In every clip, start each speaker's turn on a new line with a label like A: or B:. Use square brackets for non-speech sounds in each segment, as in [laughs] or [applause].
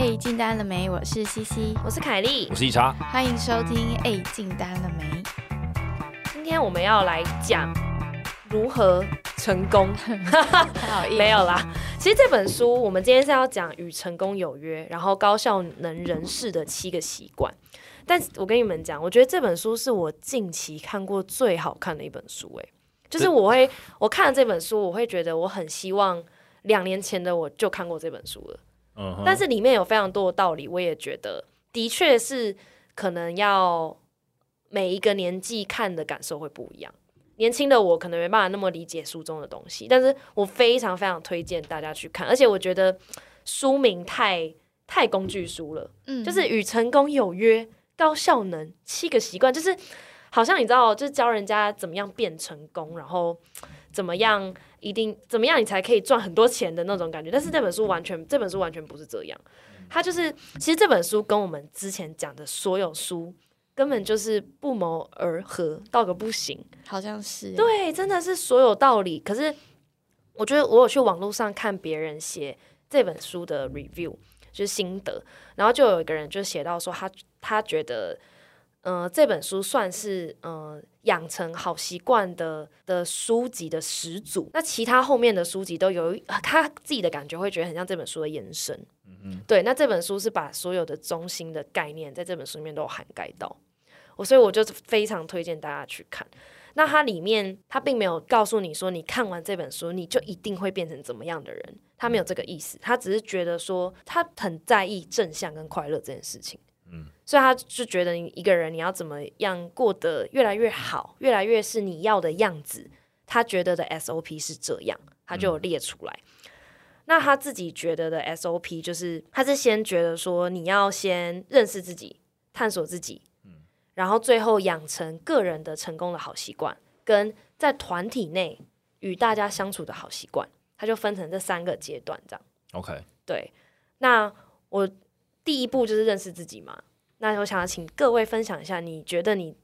A: 哎，进单了没？我是西西，
B: 我是凯莉
C: 我，是一茶，
A: 欢迎收听。哎，进单了没？
B: 今天我们要来讲如何成功。[laughs]
A: 太好硬
B: 没有啦，其实这本书我们今天是要讲与成功有约，然后高效能人士的七个习惯。但我跟你们讲，我觉得这本书是我近期看过最好看的一本书、欸。就是我会我看了这本书，我会觉得我很希望两年前的我就看过这本书了。
C: 嗯，
B: 但是里面有非常多的道理，我也觉得的确是可能要每一个年纪看的感受会不一样。年轻的我可能没办法那么理解书中的东西，但是我非常非常推荐大家去看，而且我觉得书名太太工具书了，
A: 嗯
B: 就是与成功有约，高效能七个习惯，就是好像你知道，就是教人家怎么样变成功，然后怎么样一定怎么样你才可以赚很多钱的那种感觉。但是这本书完全，这本书完全不是这样，它就是其实这本书跟我们之前讲的所有书根本就是不谋而合到个不行。
A: 好像是。，
B: 对，真的是所有道理。可是我觉得我有去网络上看别人写这本书的 review，就是心得，然后就有一个人就写到说他他觉得，呃，这本书算是呃养成好习惯的的书籍的始祖。那其他后面的书籍都有他自己的感觉，会觉得很像这本书的延伸。嗯嗯对，那这本书是把所有的中心的概念在这本书里面都有涵盖到。我所以我就非常推荐大家去看。那它里面，它并没有告诉你说，你看完这本书，你就一定会变成怎么样的人，他没有这个意思，他只是觉得说，他很在意正向跟快乐这件事情。嗯，所以他就觉得你一个人你要怎么样过得越来越好，越来越是你要的样子，他觉得的 SOP 是这样，他就有列出来。那他自己觉得的 SOP 就是，他是先觉得说，你要先认识自己，探索自己，嗯然后最后养成个人的成功的好习惯，跟在团体内与大家相处的好习惯，他就分成这三个阶段，这样。
C: OK，
B: 对，那我第一步就是认识自己嘛。那我想要请各位分享一下，你觉得你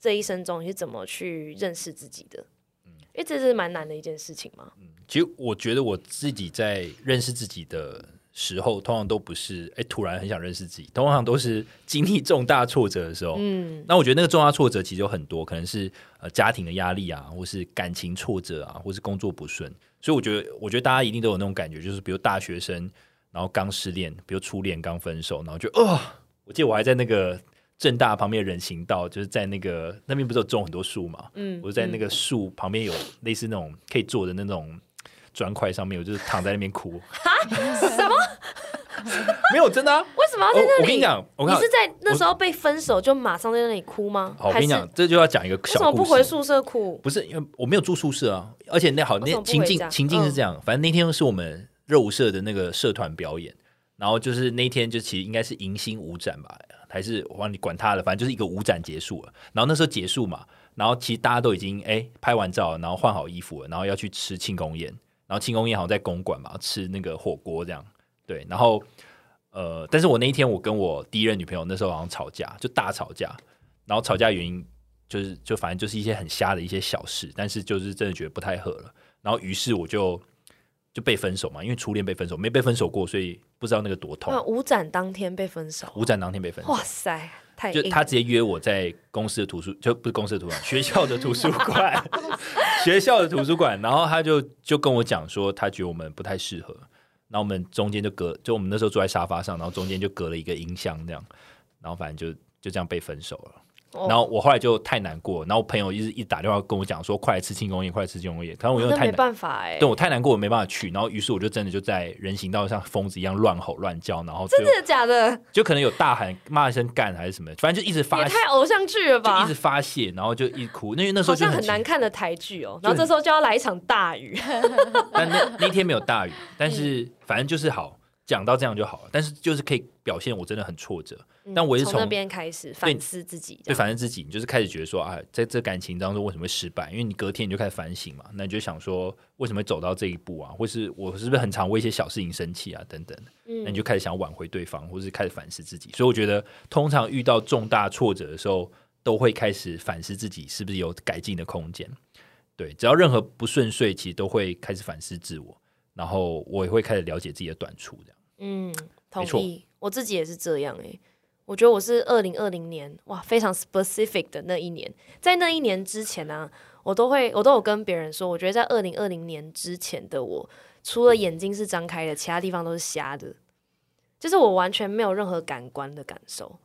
B: 这一生中你是怎么去认识自己的？嗯因为这是蛮难的一件事情嘛。
C: 嗯其实我觉得我自己在认识自己的时候，通常都不是哎突然很想认识自己，通常都是 [laughs] 经历重大挫折的时候。
B: 嗯，
C: 那我觉得那个重大挫折其实有很多，可能是呃家庭的压力啊，或是感情挫折啊，或是工作不顺。所以我觉得，我觉得大家一定都有那种感觉，就是比如大学生，然后刚失恋，比如初恋刚分手，然后就哦，我记得我还在那个正大旁边的人行道，就是在那个那边不是有种很多树嘛，
B: 嗯
C: 我就在那个树旁边有类似那种可以坐的那种砖块上面，我就是躺在那边哭。
B: 什么？
C: 没有真的啊！
B: 为什么要在那里？
C: 我跟你讲，我看
B: 你是在那时候被分手就马上在那里哭吗？
C: 好，我跟你讲，这就要讲一个
B: 为什么
C: 小故事。
B: 不回宿舍哭？
C: 不是因为我没有住宿舍啊，而且那好那情境情境是这样，反正那天是我们热舞社的那个社团表演，然后就是那天就其实应该是迎新舞展吧，还是我忘记管他了，反正就是一个舞展结束了，然后那时候结束嘛，然后其实大家都已经哎拍完照，然后换好衣服了，然后要去吃庆功宴，然后庆功宴好像在公馆嘛，吃那个火锅这样，对，然后呃，但是我那一天我跟我第一任女朋友那时候好像吵架，就大吵架，然后吵架原因就是就反正就是一些很瞎的一些小事，但是就是真的觉得不太合了，然后于是我就就被分手嘛，因为初恋被分手，没被分手过，所以不知道那个多痛
B: 那。舞展当天被分手，
C: 舞展当天被分手
B: 哇，塞，太
C: 就他直接约我在公司的图书，就不是公司的图书馆，[laughs] 学校的图书馆，[laughs] 学校的图书馆，然后他就就跟我讲说，他觉得我们不太适合，然后我们中间就隔，就我们那时候坐在沙发上，然后中间就隔了一个音箱这样，然后反正就就这样被分手了。
B: 哦
C: 然后我后来就太难过，然后我朋友一直一直打电话跟我讲说，快来吃庆功宴，快来吃庆功宴。可能我因为
B: 那没
C: 太难，
B: 办法哎，
C: 对我太难过，我没办法去。然后于是我就真的就在人行道上疯子一样乱吼乱叫，然后
B: 真的假的？
C: 就可能有大喊骂一声干还是什么，反正就一直发泄，
B: 太偶像剧了吧
C: 就一直？发泄，然后就一直哭。因为那时候就
B: 好像很难看的台剧哦，然后这时候就要来一场大雨，[laughs]
C: 但那那天没有大雨，但是反正就是好讲到这样就好了。但是就是可以表现我真的很挫折，但我是从
B: 从那边开始反思自己，
C: 对，反思自己你就是开始觉得说啊，在这感情当中为什么会失败？因为你隔天你就开始反省嘛，那你就想说为什么会走到这一步啊？或是我是不是很常为一些小事情生气啊？等等，
B: 嗯
C: 那你就开始想挽回对方，或是开始反思自己。所以我觉得，通常遇到重大挫折的时候，都会开始反思自己是不是有改进的空间。对，只要任何不顺遂，其实都会开始反思自我，然后我也会开始了解自己的短处，这样。
B: 嗯，同意，我自己也是这样诶、我觉得我是二零二零年哇，非常 specific 的那一年，在那一年之前呢、我都会我都有跟别人说，我觉得在二零二零年之前的我，除了眼睛是张开的，其他地方都是瞎的，就是我完全没有任何感官的感受。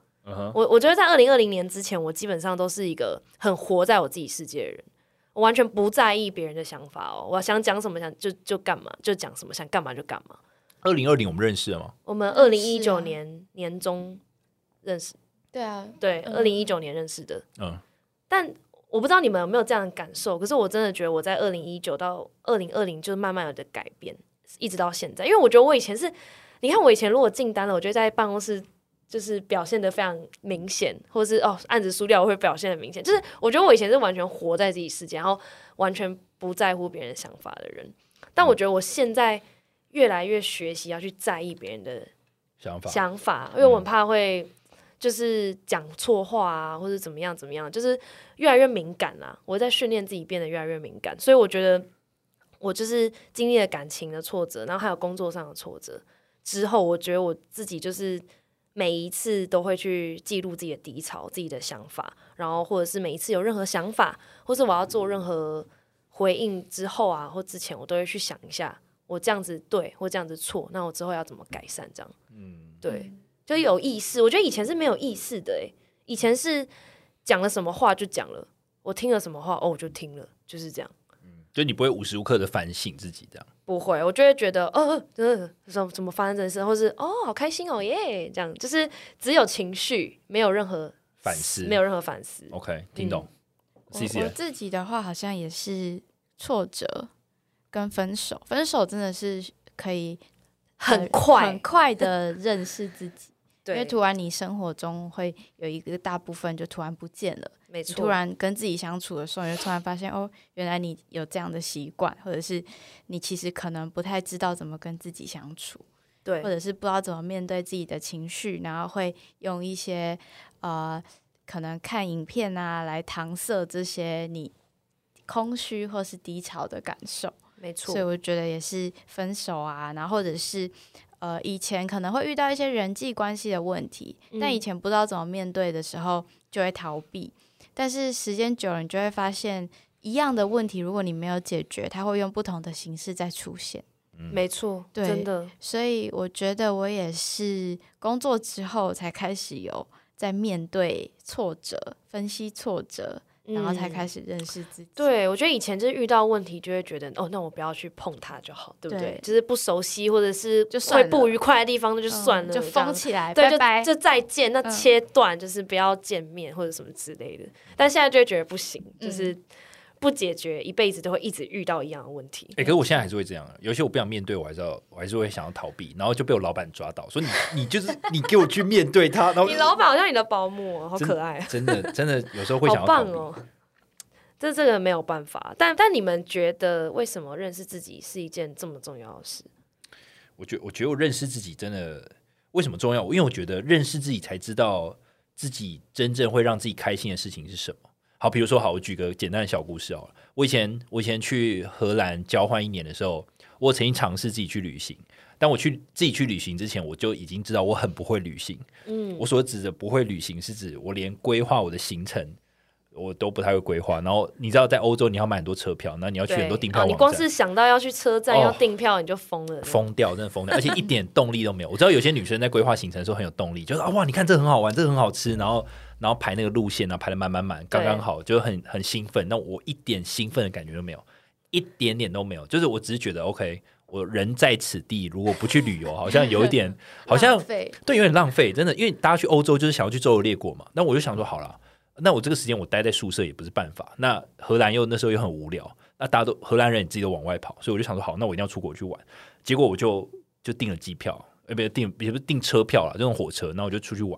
B: 我我觉得在二零二零年之前，我基本上都是一个很活在我自己世界的人，我完全不在意别人的想法哦，我想讲什么想就就干嘛，就讲什么，想干嘛就干嘛。
C: 二零二零我们认识了吗？
B: 我们二零一九年年中认识，
A: 对啊，
B: 对，
A: 嗯
B: 二零一九年认识的。
C: 嗯，
B: 但我不知道你们有没有这样的感受，可是我真的觉得我在二零一九到二零二零就是慢慢有的改变，一直到现在。因为我觉得我以前是，你看我以前如果进单了，我觉得在办公室就是表现的非常明显，或者是哦案子输掉我会表现的明显，就是我觉得我以前是完全活在自己世界，然后完全不在乎别人的想法的人。但我觉得我现在越来越学习要去在意别人的
C: 想法，
B: 想法，因为我很怕会就是讲错话啊，或者怎么样怎么样，就是越来越敏感啦。我在训练自己变得越来越敏感，所以我觉得我就是经历了感情的挫折，然后还有工作上的挫折之后，我觉得我自己就是每一次都会去记录自己的低潮、自己的想法，然后或者是每一次有任何想法，或是我要做任何回应之后啊，或之前，我都会去想一下，我这样子对或这样子错，那我之后要怎么改善？这样。
C: 嗯，
B: 对，就有意识。我觉得以前是没有意识的，诶，以前是讲了什么话就讲了，我听了什么话，哦，我就听了，就是这样。
C: 就你不会无时无刻的反省自己这样。
B: 不会，我就会觉得，呃，呃，怎么怎么发生这件事，或是哦，好开心哦，耶，这样，就是只有情绪，没有任何
C: 反思
B: 没有任何反思。
C: OK，听懂。
A: 我
C: C C
A: 我自己的话好像也是挫折跟分手，分手真的是可以
B: 很快
A: 很快的认识自己，[laughs] 因为，突然你生活中会有一个大部分就突然不见了。
B: 没错，
A: 突然跟自己相处的时候，你就突然发现哦，原来你有这样的习惯，或者是你其实可能不太知道怎么跟自己相处，
B: 对
A: 或者是不知道怎么面对自己的情绪，然后会用一些呃，可能看影片啊来搪塞这些你空虚或是低潮的感受。
B: 没错
A: 所以，我觉得也是分手啊，然后或者是呃，以前可能会遇到一些人际关系的问题，但
B: 嗯
A: 以前不知道怎么面对的时候，就会逃避。但是时间久了，你就会发现，一样的问题，如果你没有解决，它会用不同的形式再出现。
B: 没错，
A: 对
B: 真的，
A: 所以我觉得我也是工作之后才开始有在面对挫折、分析挫折，然后才
B: 嗯
A: 开始认识自己。
B: 对，我觉得以前就是遇到问题就会觉得，哦，那我不要去碰它就好，对不对？
A: 对
B: 就是不熟悉或者是
A: 就
B: 会不愉快的地方，那就
A: 嗯
B: 算了，
A: 就封起来，
B: 对，
A: 拜拜。
B: 就就再见，那
A: 嗯
B: 切断就是不要见面或者什么之类的。但现在就会觉得不行，
A: 嗯
B: 就是不解决，一辈子都会一直遇到一样的问题。
C: 哎、可是我现在还是会这样，有些我不想面对，我还是要，我还是会想要逃避，然后就被我老板抓到，说你你就是你给我去面对他，然后
B: 你老板好像你的保姆哦，好可爱，
C: 真的真的有时候会想要逃避。
B: 棒哦。这这个没有办法，但但你们觉得为什么认识自己是一件这么重要的事？
C: 我觉我觉得我认识自己真的为什么重要？因为我觉得认识自己才知道自己真正会让自己开心的事情是什么。好，比如说，好，我举个简单的小故事哦。我以前我以前去荷兰交换一年的时候，我曾经尝试自己去旅行。但我去自己去旅行之前，我就已经知道我很不会旅行。
B: 嗯，
C: 我所指的不会旅行，是指我连规划我的行程我都不太会规划。然后你知道，在欧洲你要买很多车票，那你要去很多订票
B: 哦，
C: 网站，
B: 你光是想到要去车站
C: 哦
B: 要订票，你就疯了。
C: 疯掉，真的疯掉，而且一点动力都没有。我知道有些女生在规划行程的时候很有动力，就是啊哇，你看这很好玩，这很好吃，然后然后排那个路线啊，排的满满满，刚刚好，就很很兴奋。那我一点兴奋的感觉都没有，一点点都没有。就是我只是觉得 OK，我人在此地，如果不去旅游，好像有一点，[laughs] 好像
A: 浪费
C: 对，有点浪费，真的。因为大家去欧洲就是想要去周游列国嘛，那我就想说，好了，那我这个时间我待在宿舍也不是办法。那荷兰又那时候又很无聊，那大家都荷兰人你自己都往外跑，所以我就想说，好，那我一定要出国去玩。结果我就就订了机票，呃，不是订，也不是订车票了，这种火车，那我就出去玩。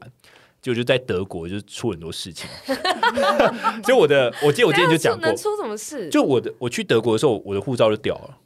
C: 结果就在德国就出很多事情，[laughs] 所以我的，我记得我之前就讲过 [laughs]
B: 能，出什么事？
C: 就我的我去德国的时候，我的护照就掉了。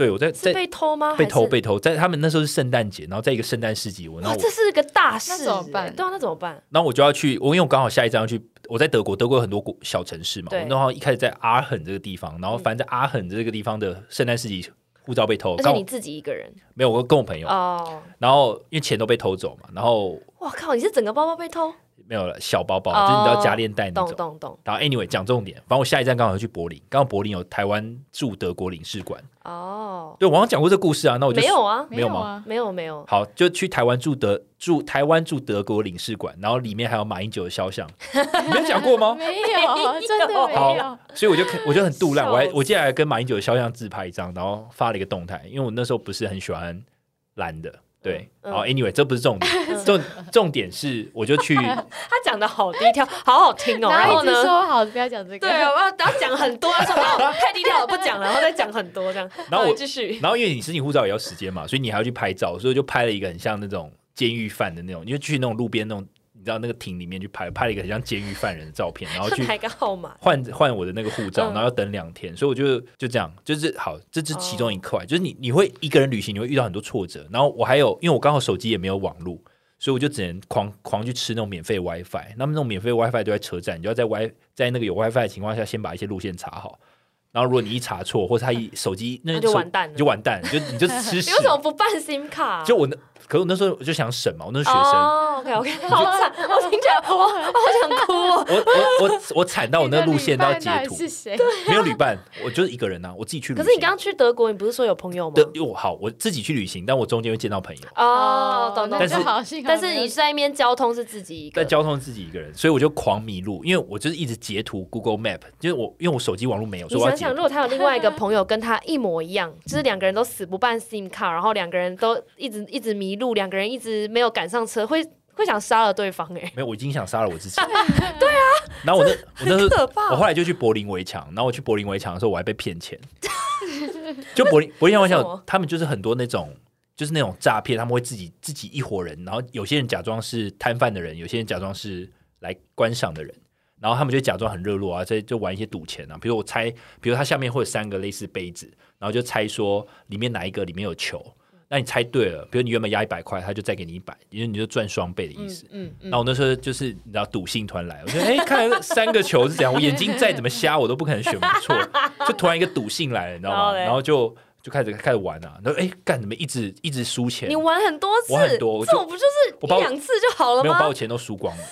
C: 对，我在在
B: 被偷吗？
C: 被偷被偷，在他们那时候是圣诞节，然后在一个圣诞市集，我然
B: 哇，
C: 后我
B: 这是个大事，
A: 那怎么办？
B: 对啊，那怎么办？
C: 然后我就要去，我因为我刚好下一站要去，我在德国，德国有很多国小城市嘛，然后一开始在阿肯这个地方，然后反正在阿肯这个地方的圣诞市集护照被偷，
B: 而且你自己一个人。
C: 没有我跟我朋友，
B: 哦，
C: 然后因为钱都被偷走嘛，然后
B: 哇靠，你是整个包包被偷？
C: 没有了小包包，
B: 哦
C: 就是你知道加链带那
B: 懂
C: 种。
B: 懂懂
C: 然后 anyway 讲重点，反正我下一站刚好要去柏林，刚好柏林有台湾驻德国领事馆。
B: 哦，
C: 对，我好像讲过这故事啊，那我就
B: 没有啊，
C: 没有吗？
A: 啊，
B: 没有没有，
C: 好，就去台湾驻德驻台湾驻德国领事馆，然后里面还有马英九的肖像，[laughs] 没有讲过吗？[laughs]
A: 没有，真的 [laughs] 没
C: 好
A: 有。
C: 所以我就我就很杜烂，我还我接下来跟马英九的肖像自拍一张，然后发了一个动态，因为我那时候不是很喜欢蓝的，对，
B: 嗯
C: 然后 anyway 这不是重点，[laughs] 重重点是我就去 [laughs]
B: 他讲的好低调，好好听哦。然
A: 然后
B: 呢？
A: 说好，不要讲这个。
B: 对啊，我要要讲很多，他说太低调了，不讲了，然后再讲很多这样。
C: 然后我
B: 继续，
C: 然后因为你申请护照也要时间嘛，所以你还要去拍照，所以就拍了一个很像那种监狱犯的那种，因为去那种路边那种，你知道那个亭里面去拍，拍了一个很像监狱犯人的照片，然后去 [laughs]
B: 拍个号码。
C: 换换我的那个护照，
B: 嗯
C: 然后要等两天，所以我就就这样，就是好，这是其中一块，就是你你会一个人旅行，你会遇到很多挫折，然后我还有，因为我刚好手机也没有网络，所以我就只能狂狂去吃那种免费 WiFi，那么那种免费 WiFi 都在车站，你就要在 Wi 在那个有 WiFi 的情况下，先把一些路线查好。然后如果你一查错，或者他一手机那
B: 那就完蛋了
C: 你就完蛋了，就你就吃 [laughs] 屎
B: 你为。什么不办 SIM 卡？
C: 就我那，可我那时候我就想省嘛，我那时候学生，
B: 哦，OK OK，[laughs] 好惨，我听起来我我好想哭哦。
C: 我我我我惨到 [laughs] 我那个路线都要截图，
A: 是谁？
C: 没有旅伴，我就是一个人啊，我自己去旅行。
B: 可是你刚刚去德国，你不是说有朋友吗？
C: 对我好，我自己去旅行，但我中间会见到朋友，
B: 哦，懂懂。
C: 但是
B: 但是你在那边交通是自己一个
C: 但，交通自己一个人，所以我就狂迷路，因为我就是一直截图 Google Map，就是我因为我手机网络没有，所以我要
B: 想想，如果他有另外一个朋友跟他一模一样，就是两个人都死不办 SIM 卡，然后两个人都一直一直迷路，两个人一直没有赶上车，会会想杀了对方哎、
C: 没有，我已经想杀了我自己。[laughs] 对啊，然后我那我那时候
B: 可怕
C: 我后来就去柏林围墙，然后我去柏林围墙的时候，我还被骗钱。[laughs] 就柏林柏林围墙，他们就是很多那种。就是那种诈骗，他们会自己自己一伙人，然后有些人假装是摊贩的人，有些人假装是来观赏的人，然后他们就假装很热络啊，在就玩一些赌钱啊。比如我猜，比如它下面会有三个类似杯子，然后就猜说里面哪一个里面有球，那你猜对了，比如你原本压一百块，他就再给你一百，因为你就赚双倍的意
B: 嗯
C: 思。
B: 嗯嗯
C: 那我那时候就是你知道赌性团来，我觉得哎、看三个球是怎样，我眼睛再怎么瞎，我都不可能选不错，[laughs] 就突然一个赌性来了，你知道吗？
B: 然后
C: 就就开始开始玩啊，然后哎干怎么一直一直输钱
B: 你，玩很多次，
C: 我很多我
B: 这种不就是
C: 我
B: 两次就好了吗
C: 没有把我？钱都输光了，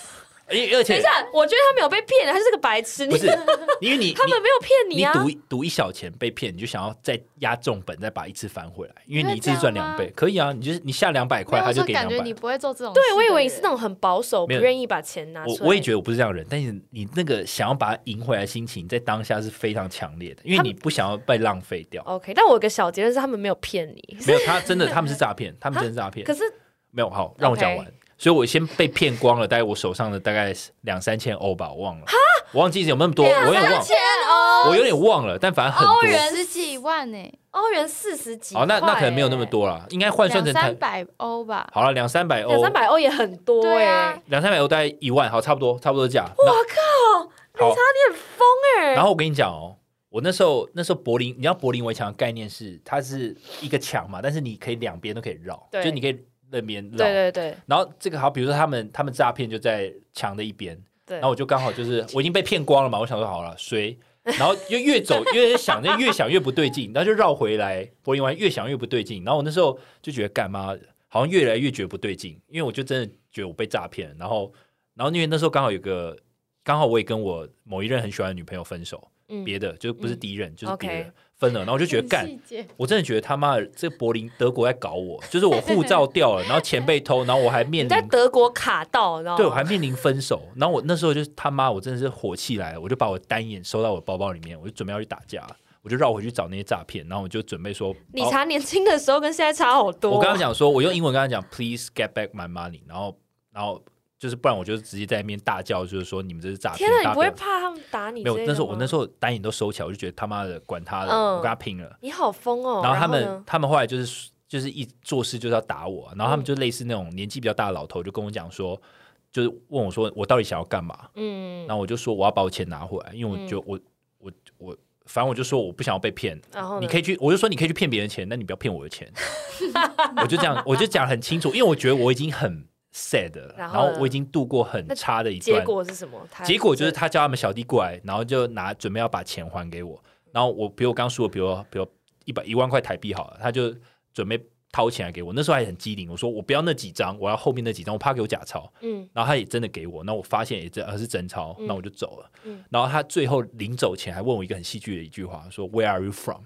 C: 而且而且
B: 等一下，我觉得他没有被骗，他是个白痴。你
C: 不是因为 [laughs] 你
B: 他们没有骗
C: 你
B: 啊！
C: 你赌一赌一小钱被骗，你就想要再压重本，再把一次翻回来，因为你一次赚两倍，可以啊，你就是你下两百块，他就给两百
A: 感觉你。不会做这种事
B: 对，我以为你是那种很保守，不
C: 没有
B: 愿意把钱拿出来。
C: 我我也觉得我不是这样的人，但是你那个想要把它赢回来的心情，在当下是非常强烈的，因为你不想要被浪费掉。
B: OK，但我有个小结论是，他们没有骗你。
C: 没有，他真的他们是诈骗，他们真的是诈骗
B: 可。是
C: 没有，好，让我讲完。所以我先被骗光了，大概我手上的大概是两三千欧吧，我忘了，我忘记有那么多，我有点忘，
B: 钱哦，
C: 我有点忘了，但反正很多。
B: 欧元
A: 十几万呢，
B: 欧元四十几
C: 好，那那可能没有那么多了，应该换算
A: 两
C: 成台
A: 三百欧吧。
C: 好了，两三百
B: 欸，
C: 欧
B: 两，三百欧也很多
A: 对啊
B: 哎。
C: 两三百欧大概一万，好，差不多，差不多价。
B: 我
C: 那
B: 靠，
C: 好，
B: 疯哎！
C: 然后我跟你讲哦，我那时候那时候柏林，你知道柏林围墙的概念是它是一个墙嘛，但是你可以两边都可以绕，就你可以那边绕。
B: 对对对。
C: 然后这个好，比如说他们他们诈骗就在墙的一边，
B: 对，
C: 然后我就刚好就是 [laughs] 我已经被骗光了嘛，我想说好了谁，然后就越走 [laughs] 越想，就越想越不对劲，然后就绕回来柏林湾，越想越不对劲。然后我那时候就觉得干嘛，好像越来越觉得不对劲，因为我就真的觉得我被诈骗。然后然后因为那时候刚好有个，刚好我也跟我某一任很喜欢的女朋友分手，
B: 嗯。
C: 别的就不是
B: 嗯。
C: 第一任，就是别的分了，然后我就觉得
A: 很
C: 干。我真的觉得他妈的，这柏林德国在搞我，就是我护照掉了，然后钱被偷，然后我还面
B: 临在德国卡到，然后
C: 对，我还面临分手。然后我那时候就是他妈，我真的是火气来了，我就把我单眼收到我包包里面，我就准备要去打架，我就绕回去找那些诈骗，然后我就准备说，哦
B: 理查年轻的时候跟现在差好多。
C: 我跟他讲说，我用英文跟他讲，please get back my money，然后然后就是不然我就直接在那边大叫，就是说你们这是诈骗
B: 天，哪，你不会怕他们打你？
C: 没有，那时候我那时候单眼都收起来，我就觉得他妈的管他的，
B: 嗯
C: 我跟他拼了。
B: 你好疯哦。
C: 然后他们
B: 呢
C: 他们后来就是就是一做事就是要打我，然后他们就类似那种年纪比较大的老头，就跟我讲说，就是问我说我到底想要干嘛？
B: 嗯，
C: 然后我就说我要把我钱拿回来，因为我就、我我我反正我就说我不想要被骗，
B: 然后
C: 你可以去，我就说你可以去骗别人钱，但你不要骗我的钱。[laughs] 我就这样，我就讲很清楚，因为我觉得我已经很 sad，然
B: 然后
C: 我已经度过很差的一段
B: 结
C: 段，
B: 果是什么？
C: 结果就是他叫他们小弟过来，然后就拿准备要把钱还给我，然后我比如我刚说，比如比如一百一万块台币好了，他就准备掏钱来给我。那时候还很机灵，我说我不要那几张，我要后面那几张，我怕给我假钞。
B: 嗯
C: 然后他也真的给我，那我发现也真而是真钞，
B: 嗯
C: 那我就走了。
B: 嗯
C: 然后他最后临走前还问我一个很戏剧的一句话，说 Where are you from？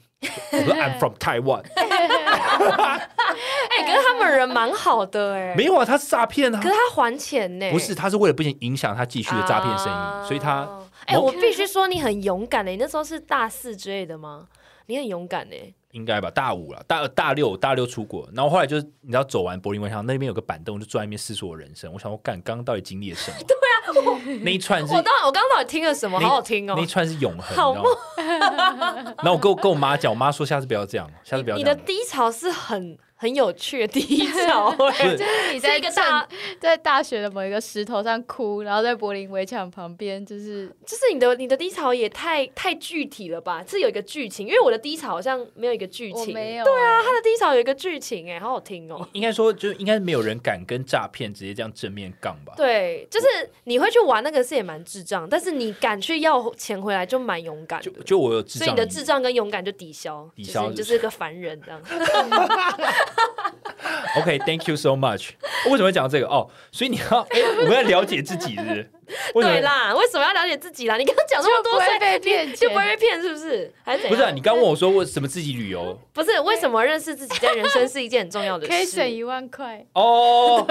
C: 我说 I'm from Taiwan。
B: 哎、可是他们人蛮好的哎、
C: 没有啊，他是诈骗啊
B: 可，是他还钱呢、
C: 不是，他是为了不影响他继续的诈骗生意，
B: 啊
C: 所以他
B: 哎、我必须说你很勇敢的、你那时候是大四之类的吗？你很勇敢呢、
C: 应该吧，大五了，大大六大六出国，然后后来就是你知道走完柏林围墙那边有个板凳，我就坐在那边思索我人生。我想我干，刚刚到底经历了什么？[laughs] 对啊，[laughs] 那一串是
B: 我刚我刚刚到底听了什么？好好听哦、
C: 那一串是永恒，
B: 好
C: 你知道吗？然后 [laughs] 我跟我跟我妈讲，我妈说下次不要这样，下次不要
B: 你。的低潮是很很有趣的低潮、[laughs]
C: 不
B: 哎，
C: 是
A: 你在
B: 一个大，
A: 在大学的某一个石头上哭，然后在柏林围墙旁边，就是
B: 就是你的你的低潮也太太具体了吧？是有一个剧情，因为我的低潮好像没有一个剧情，
A: 我没有
B: 对啊，他的低潮有一个剧情，哎，好好听哦、
C: 应该说，就应该没有人敢跟诈骗直接这样正面杠吧？
B: 对，就是你会去玩那个是也蛮智障，但是你敢去要钱回来就蛮勇敢的
C: 就。就我有智障，
B: 所以你的智障跟勇敢就抵消，
C: 抵消
B: 就是你就是个凡人这样。[laughs] [laughs]
C: OK，Thank、you so much。为什么会讲到这个？哦，所以你要 [laughs] 哎、我们要了解自己是不是？[laughs]
B: 对啦，为什么要了解自己啦？你刚刚讲那么多，
A: 就不会被骗
B: 就不会被骗，是不是？还是？
C: 不是、啊、你刚问我说为什么自己旅游？
B: 不是为什么认识自己在人生是一件很重要的事？
A: 可以省一万块。
C: 哦，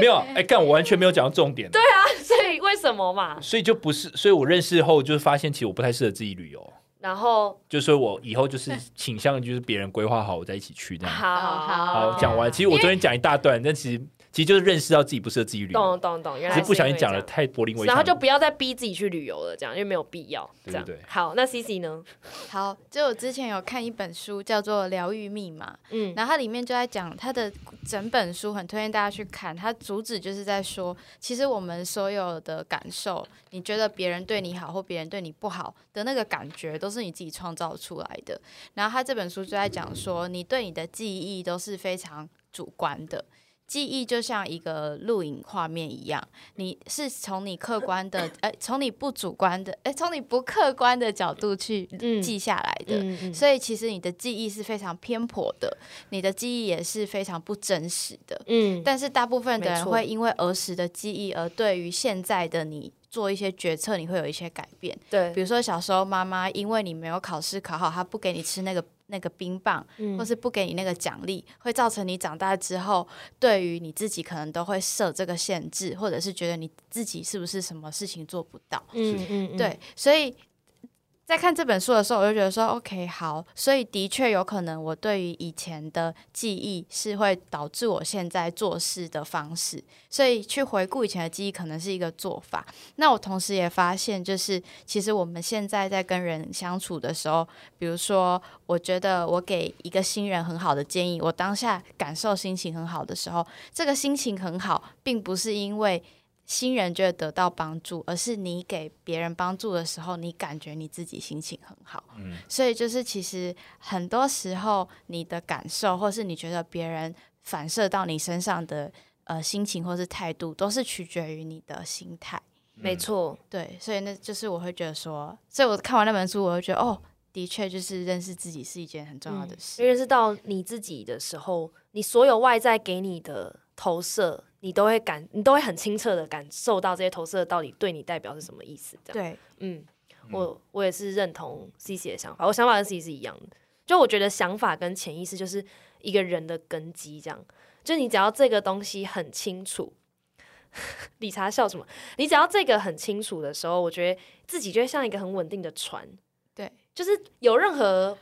C: 没有，哎、干，我完全没有讲到重点。对啊，
B: 所以为什么嘛？
C: 所以就不是，所以我认识后就是发现，其实我不太适合自己旅游。
B: 然后
C: 就是说我以后就是 [laughs] 倾向就是别人规划好，我再一起去这样。
B: 好
A: 好
C: 好，讲完。其实我昨天讲一大段，但其实其实就是认识到自己不适合自己旅游，
B: 懂懂懂，原来
C: 只是不小心讲了太柏林围墙，
B: 然后就不要再逼自己去旅游了，这样因为没有必要。这样
C: 对对对
B: 好，那 C C 呢？
A: 好，就我之前有看一本书，叫做《疗愈密码》，
B: 嗯，
A: 然后它里面就在讲它的整本书，很推荐大家去看。它主旨就是在说，其实我们所有的感受，你觉得别人对你好或别人对你不好的那个感觉，都是你自己创造出来的。然后他这本书就在讲说，你对你的记忆都是非常主观的。记忆就像一个录影画面一样，你是从你客观的，哎、从你不主观的，哎、从你不客观的角度去
B: 嗯
A: 记下来的。
B: 嗯嗯
A: 所以其实你的记忆是非常偏颇的，你的记忆也是非常不真实的。
B: 嗯，
A: 但是大部分的人会因为儿时的记忆而对于现在的你做一些决策，你会有一些改变。
B: 对
A: 比，如说小时候妈妈因为你没有考试考好，她不给你吃那个那个冰棒，
B: 嗯
A: 或是不给你那个奖励，会造成你长大之后对于你自己可能都会设这个限制，或者是觉得你自己是不是什么事情做不到。
B: 嗯嗯，嗯，
A: 对，所以在看这本书的时候，我就觉得说，OK，好，所以的确有可能我对于以前的记忆是会导致我现在做事的方式，所以去回顾以前的记忆可能是一个做法。那我同时也发现，就是其实我们现在在跟人相处的时候，比如说，我觉得我给一个新人很好的建议，我当下感受心情很好的时候，这个心情很好，并不是因为新人就会得到帮助，而是你给别人帮助的时候，你感觉你自己心情很好。
C: 嗯
A: 所以就是其实很多时候你的感受，或是你觉得别人反射到你身上的呃心情或是态度，都是取决于你的心态。
B: 没错，
A: 对，所以那就是我会觉得说，所以我看完那本书，我会觉得哦，的确就是认识自己是一件很重要的事。
B: 认识到你自己的时候，你所有外在给你的投射，你都会感，你都会很清澈的感受到这些投射到底对你代表是什么意思。这样，
A: 对，
B: 嗯，我我也是认同 C C 的想法，我想法跟 C C 是一样的。就我觉得想法跟潜意识就是一个人的根基，这样，就你只要这个东西很清楚。[laughs] 理查笑什么？你只要这个很清楚的时候，我觉得自己就会像一个很稳定的船，
A: 对，
B: 就是有任何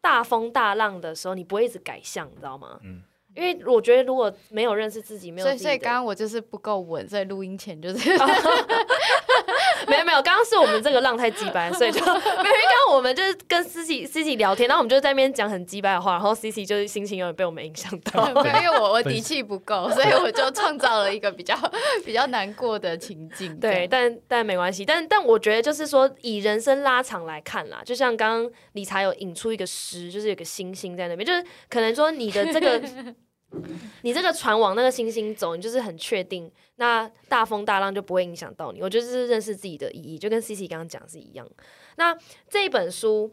B: 大风大浪的时候，你不会一直改向，你知道吗？
C: 嗯
B: 因为我觉得如果没有认识自己，没有
A: 所以刚刚我就是不够稳，所以录音前就是 [laughs]
B: 没有没有，刚刚是我们这个浪太鸡掰，所以就 [laughs] 没有。刚刚我们就是跟思琪思琪聊天，然后我们就在那边讲很鸡掰的话，然后 C C 就是心情有点被我们影响到。[laughs]
A: 没有因为我我底气不够，所以我就创造了一个比较比较难过的情境。这
B: 对，但但没关系，但但我觉得就是说，以人生拉长来看啦，就像刚刚理查有引出一个诗，就是有个星星在那边，就是可能说你的这个你这个船往那个星星走，你就是很确定，那大风大浪就不会影响到你。我觉得这是认识自己的意义，就跟 C C 刚刚讲是一样。那这本书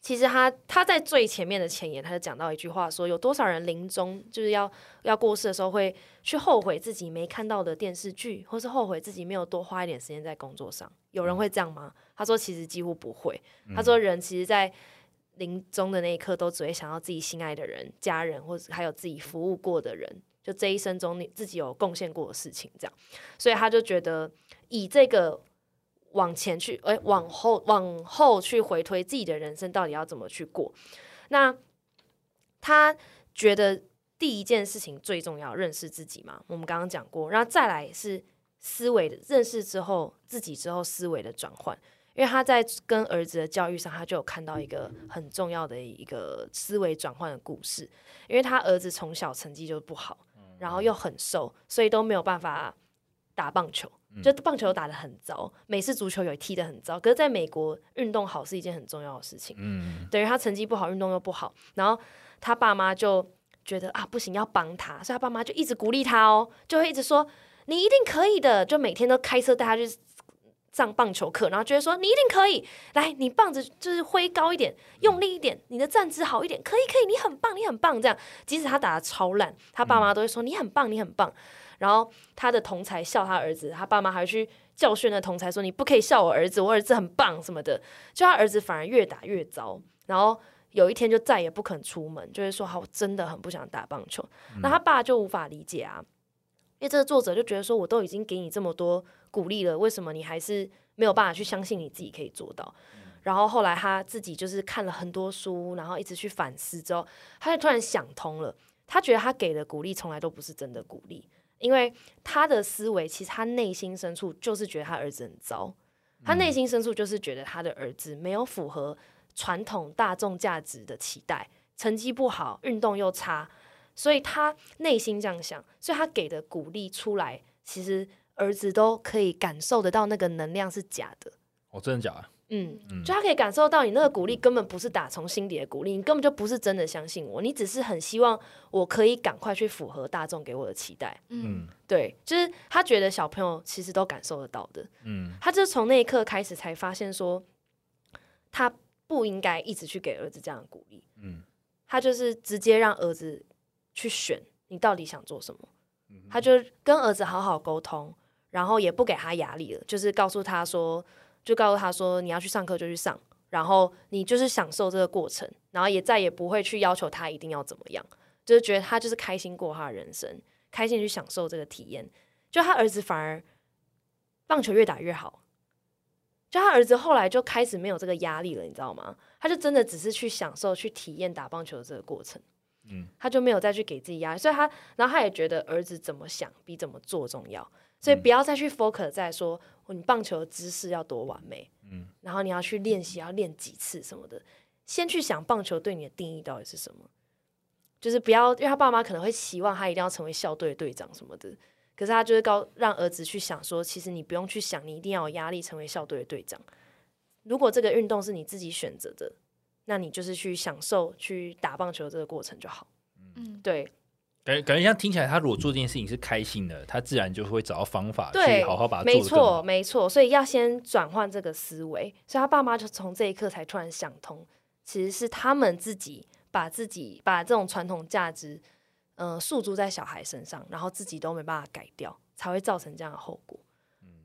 B: 其实他他在最前面的前言，他就讲到一句话说，有多少人临终就是要要过世的时候，会去后悔自己没看到的电视剧，或是后悔自己没有多花一点时间在工作上。有人会这样吗？他说，其实几乎不会。他说，人其实，在临终的那一刻，都只会想到自己心爱的人、家人，或者还有自己服务过的人，就这一生中你自己有贡献过的事情，这样。所以他就觉得，以这个。往前去，哎，往后往后去回推自己的人生到底要怎么去过？那他觉得第一件事情最重要，认识自己嘛。我们刚刚讲过，然后再来是思维的认识之后，自己之后思维的转换。因为他在跟儿子的教育上，他就有看到一个很重要的一个思维转换的故事。因为他儿子从小成绩就不好，然后又很瘦，所以都没有办法打棒球。就棒球打的很糟，美式足球也踢的很糟。可是在美国，运动好是一件很重要的事情。嗯，等于他成绩不好，运动又不好，然后他爸妈就觉得啊不行，要帮他，所以他爸妈就一直鼓励他哦，就会一直说你一定可以的，就每天都开车带他去上棒球课，然后觉得说你一定可以，来你棒子就是挥高一点，用力一点，你的站姿好一点，可以可以，你很棒，你很棒。这样，即使他打的超烂，他爸妈都会说你很棒，你很棒。然后他的同才笑他儿子，他爸妈还去教训那同才说：“你不可以笑我儿子，我儿子很棒什么的。”就他儿子反而越打越糟，然后有一天就再也不肯出门，就是说：“好，真的很不想打棒球。”那他爸就无法理解啊，为这个作者就觉得说：“我都已经给你这么多鼓励了，为什么你还是没有办法去相信你自己可以做到？”然后后来他自己就是看了很多书，然后一直去反思之后，他就突然想通了，他觉得他给的鼓励从来都不是真的鼓励。因为他的思维，其实他内心深处就是觉得他儿子很糟，他内心深处就是觉得他的儿子没有符合传统大众价值的期待，成绩不好，运动又差，所以他内心这样想，所以他给的鼓励出来，其实儿子都可以感受得到那个能量是假的。
C: 哦，真的假的？
B: 嗯，就他可以感受到你那个鼓励根本不是打从心底的鼓励，你根本就不是真的相信我，你只是很希望我可以赶快去符合大众给我的期待。嗯，对，就是他觉得小朋友其实都感受得到的。嗯，他就从那一刻开始才发现说，他不应该一直去给儿子这样的鼓励。嗯，他就是直接让儿子去选你到底想做什么，他就跟儿子好好沟通，然后也不给他压力了，就是告诉他说。就告诉他说：“你要去上课就去上，然后你就是享受这个过程，然后也再也不会去要求他一定要怎么样，就是觉得他就是开心过他的人生，开心去享受这个体验。就他儿子反而棒球越打越好，就他儿子后来就开始没有这个压力了，你知道吗？他就真的只是去享受、去体验打棒球的这个过程，嗯，他就没有再去给自己压力，所以他，然后他也觉得儿子怎么想比怎么做重要。”所以不要再去 focus 在说你棒球的姿势要多完美，嗯，然后你要去练习要练几次什么的，先去想棒球对你的定义到底是什么，就是不要，因为他爸妈可能会期望他一定要成为校队队长什么的，可是他就是告让儿子去想说，其实你不用去想，你一定要有压力成为校队的队长。如果这个运动是你自己选择的，那你就是去享受去打棒球这个过程就好。嗯，对。
C: 感感觉像听起来，他如果做这件事情是开心的，他自然就会找到方法去好好把它做。
B: 没错，没错。所以要先转换这个思维。所以他爸妈就从这一刻才突然想通，其实是他们自己把自己把这种传统价值，嗯，诉诸在小孩身上，然后自己都没办法改掉，才会造成这样的后果。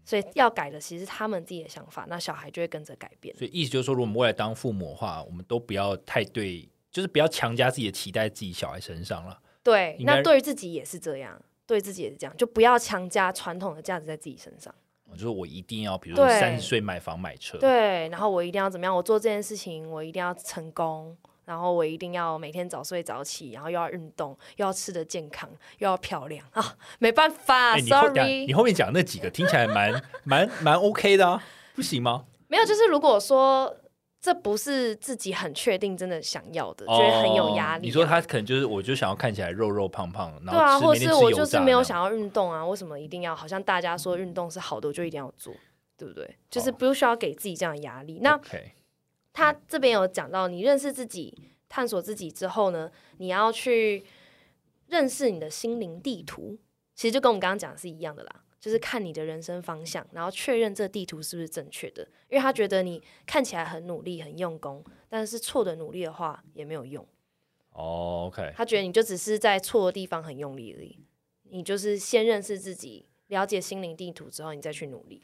B: 所以要改的其实他们自己的想法，那小孩就会跟着改变。
C: 所以意思就是说，如果我们未来当父母的话，我们都不要太对，就是不要强加自己的期待自己小孩身上了。
B: 对，那对于自己也是这样，对自己也是这样，就不要强加传统的价值在自己身上。
C: 就是我一定要，比如说三十岁买房买车，
B: 对，然后我一定要怎么样？我做这件事情，我一定要成功，然后我一定要每天早睡早起，然后又要运动，又要吃的健康，又要漂亮啊！没办法，sorry。
C: 你后面讲那几个听起来蛮蛮蛮 OK 的啊，不行吗？
B: 没有，就是如果说。这不是自己很确定真的想要的，觉得很有压力。
C: 你说他可能就是，我就想要看起来肉肉胖胖，
B: 对啊，或是我就是没有想要运动啊？为什么一定要？好像大家说运动是好的，我就一定要做，对不对？就是不需要给自己这样的压力。那他这边有讲到，你认识自己、探索自己之后呢，你要去认识你的心灵地图，其实就跟我们刚刚讲的是一样的啦。就是看你的人生方向，然后确认这地图是不是正确的。因为他觉得你看起来很努力、很用功，但是错的努力的话也没有用。
C: 哦，OK，
B: 他觉得你就只是在错的地方很用力而已。你就是先认识自己，了解心灵地图之后，你再去努力。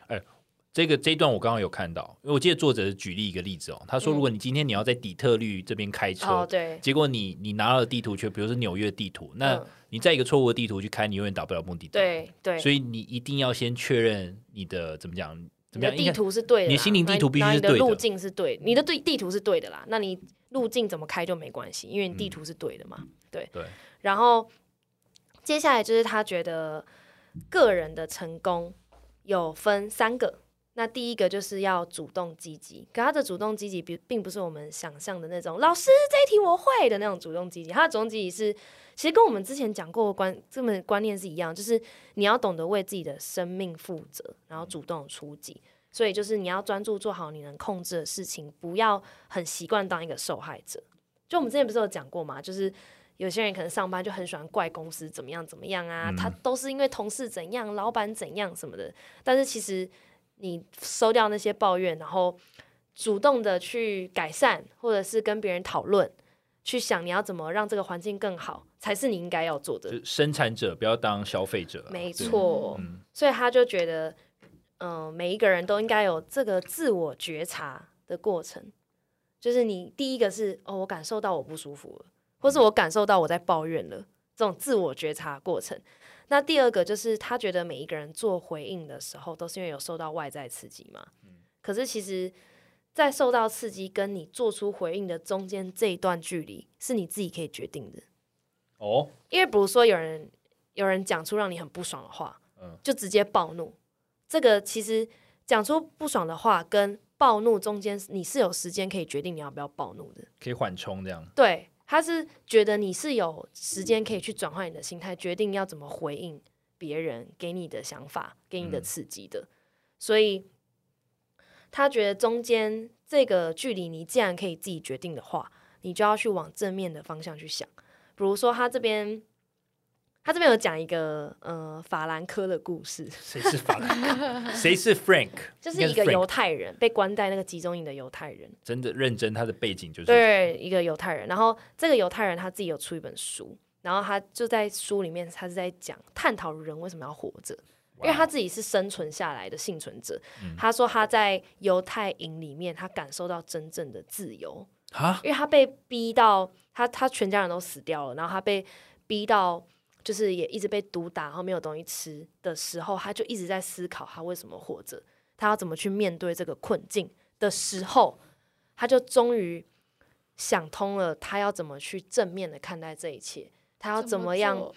C: 这个这一段我刚刚有看到，因为我记得作者举例一个例子哦，他说如果你今天你要在底特律这边开车，
B: 哦，对，
C: 结果你你拿了地图去，比如说纽约地图，那
B: 嗯
C: 你在一个错误的地图去开，你永远达不了目的地。，
B: 对对，
C: 所以你一定要先确认你的怎么讲，怎么样？
B: 你的地图是对的，
C: 你的心灵地图必须是对的
B: 你的路径是对，你的对地图是对的啦。那你路径怎么开就没关系，因为你地图是对的嘛。对。
C: 对，
B: 然后接下来就是他觉得个人的成功有分三个。那第一个就是要主动积极，可他的主动积极并并不是我们想象的那种老师这一题我会的那种主动积极，他的主动积极是其实跟我们之前讲过的观这么观念是一样，就是你要懂得为自己的生命负责，然后主动出击。所以就是你要专注做好你能控制的事情，不要很习惯当一个受害者。就我们之前不是有讲过嘛，就是有些人可能上班就很喜欢怪公司怎么样怎么样啊，
C: 嗯
B: 他都是因为同事怎样、老板怎样什么的。但是其实你收掉那些抱怨，然后主动的去改善，或者是跟别人讨论，去想你要怎么让这个环境更好，才是你应该要做的。
C: 就生产者不要当消费者啊。
B: 没，错，
C: 嗯
B: 所以他就觉得，嗯、每一个人都应该有这个自我觉察的过程。就是你第一个是哦，我感受到我不舒服了，或是我感受到我在抱怨了，这种自我觉察过程。那第二个就是他觉得每一个人做回应的时候，都是因为有受到外在刺激嘛。可是其实，在受到刺激跟你做出回应的中间这一段距离，是你自己可以决定的。
C: 哦，
B: 因为比如说有人有人讲出让你很不爽的话，
C: 嗯
B: 就直接暴怒。这个其实讲出不爽的话跟暴怒中间，你是有时间可以决定你要不要暴怒的。
C: 可以缓冲这样。
B: 对，他是觉得你是有时间可以去转换你的心态，决定要怎么回应别人给你的想法、给你的
C: 嗯
B: 刺激的。所以他觉得中间这个距离，你既然可以自己决定的话，你就要去往正面的方向去想。比如说，他这边他这边有讲一个呃法兰科的故事，
C: 谁是法兰？[laughs] 谁是 Frank？
B: 就是一个犹太人被关在那个集中营的犹太人。
C: 真的认真，他的背景就是
B: 对，一个犹太人。然后这个犹太人他自己有出一本书，然后他就在书里面，他是在讲探讨人为什么要活着，因为他自己是生存下来的幸存者。他说他在犹太营里面，他感受到真正的自由，
C: 啊，
B: 因为他被逼到他他全家人都死掉了，然后他被逼到。就是也一直被毒打，然后没有东西吃的时候，他就一直在思考他为什么活着，他要怎么去面对这个困境的时候，他就终于想通了，他要怎么去正面的看待这一切，他要怎么样？